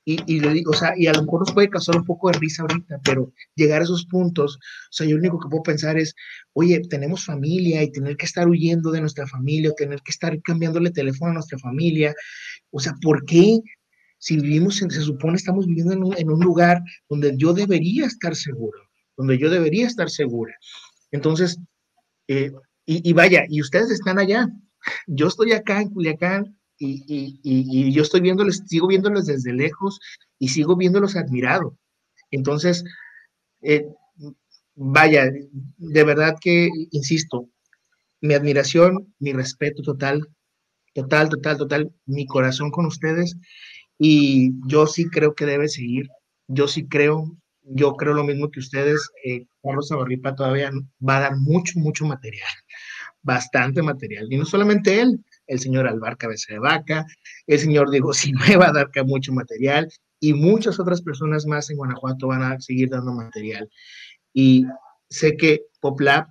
y, y, le digo, o sea, y a lo mejor nos puede causar un poco de risa ahorita, pero llegar a esos puntos, o sea, yo lo único que puedo pensar es, oye, tenemos familia y tener que estar huyendo de nuestra familia, o tener que estar cambiándole teléfono a nuestra familia, o sea, ¿por qué? Si vivimos, en, se supone estamos viviendo en un, en un lugar donde yo debería estar seguro, donde yo debería estar segura. Entonces, eh, y, y vaya, y ustedes están allá, yo estoy acá en Culiacán, y, yo estoy viéndolos, sigo viéndolos desde lejos y sigo viéndolos admirado. Entonces, eh, vaya, de verdad que, insisto, mi admiración, mi respeto total, total, total, total, mi corazón con ustedes y yo sí creo que debe seguir, yo sí creo, yo creo lo mismo que ustedes, eh, Carlos Zabarripa todavía va a dar mucho, mucho material, bastante material, y no solamente él, el señor Alvar Cabeza de Vaca, el señor Diego Sinueva Darca mucho material y muchas otras personas más en Guanajuato van a seguir dando material. Y sé que PopLab,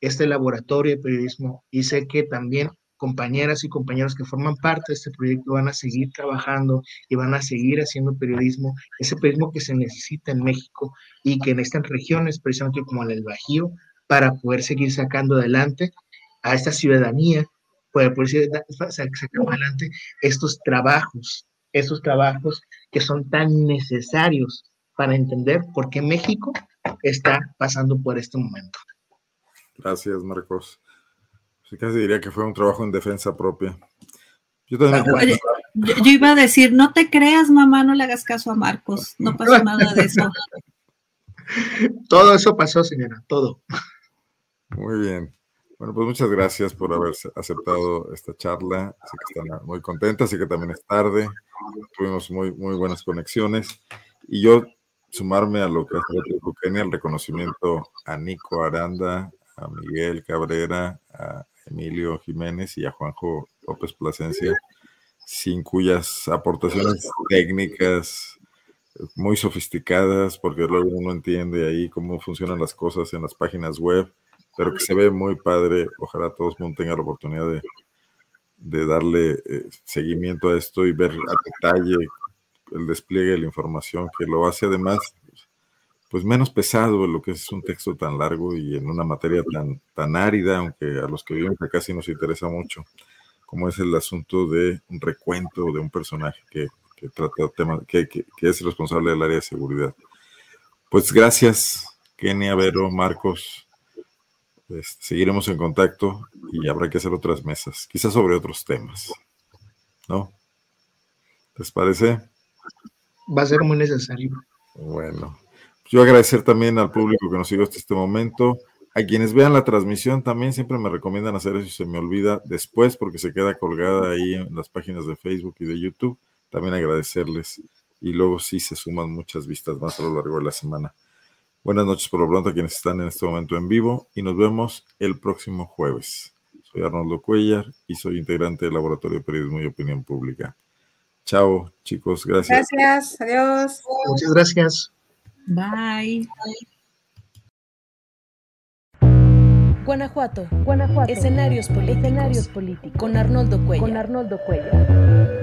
este laboratorio de periodismo, y sé que también compañeras y compañeros que forman parte de este proyecto van a seguir trabajando y van a seguir haciendo periodismo, ese periodismo que se necesita en México y que en estas regiones, precisamente como el Bajío, para poder seguir sacando adelante a esta ciudadanía para poder sacar adelante estos trabajos, estos trabajos que son tan necesarios para entender por qué México está pasando por este momento. Gracias, Marcos. casi diría que fue un trabajo en defensa propia. Yo, iba a decir, no te creas, mamá, no le hagas caso a Marcos, no pasó nada de eso. Todo eso pasó, señora, todo. Muy bien. Bueno, pues muchas gracias por haber aceptado esta charla. Sé que están muy contentas, sé que también es tarde. Tuvimos muy, muy buenas conexiones. Y yo sumarme a lo que hace Kenia, el reconocimiento a Nico Aranda, a Miguel Cabrera, a Emilio Jiménez y a Juanjo López Plasencia, sin cuyas aportaciones técnicas muy sofisticadas, porque luego uno entiende ahí cómo funcionan las cosas en las páginas web pero que se ve muy padre. Ojalá todos el mundo tenga la oportunidad de, de darle eh, seguimiento a esto y ver a detalle el despliegue de la información que lo hace además pues menos pesado lo que es un texto tan largo y en una materia tan, tan árida, aunque a los que viven acá sí nos interesa mucho, como es el asunto de un recuento de un personaje que, que trata temas, que, que, que, es responsable del área de seguridad. Pues gracias, Kenia, Vero, Marcos, pues, seguiremos en contacto y habrá que hacer otras mesas, quizás sobre otros temas. ¿No? ¿Les parece? Va a ser muy necesario. Bueno, yo agradecer también al público que nos siguió hasta este momento. A quienes vean la transmisión también siempre me recomiendan hacer eso, se me olvida después porque se queda colgada ahí en las páginas de Facebook y de YouTube. También agradecerles y luego sí se suman muchas vistas más a lo largo de la semana. Buenas noches por lo pronto a quienes están en este momento en vivo y nos vemos el próximo jueves. Soy Arnoldo Cuellar y soy integrante del Laboratorio de Periodismo y Opinión Pública. Chao, chicos, gracias. Gracias, adiós. Muchas gracias. Bye. Guanajuato, Guanajuato. Escenarios políticos. Escenarios políticos. Con Arnoldo Cuellar. Con Arnoldo Cuellar.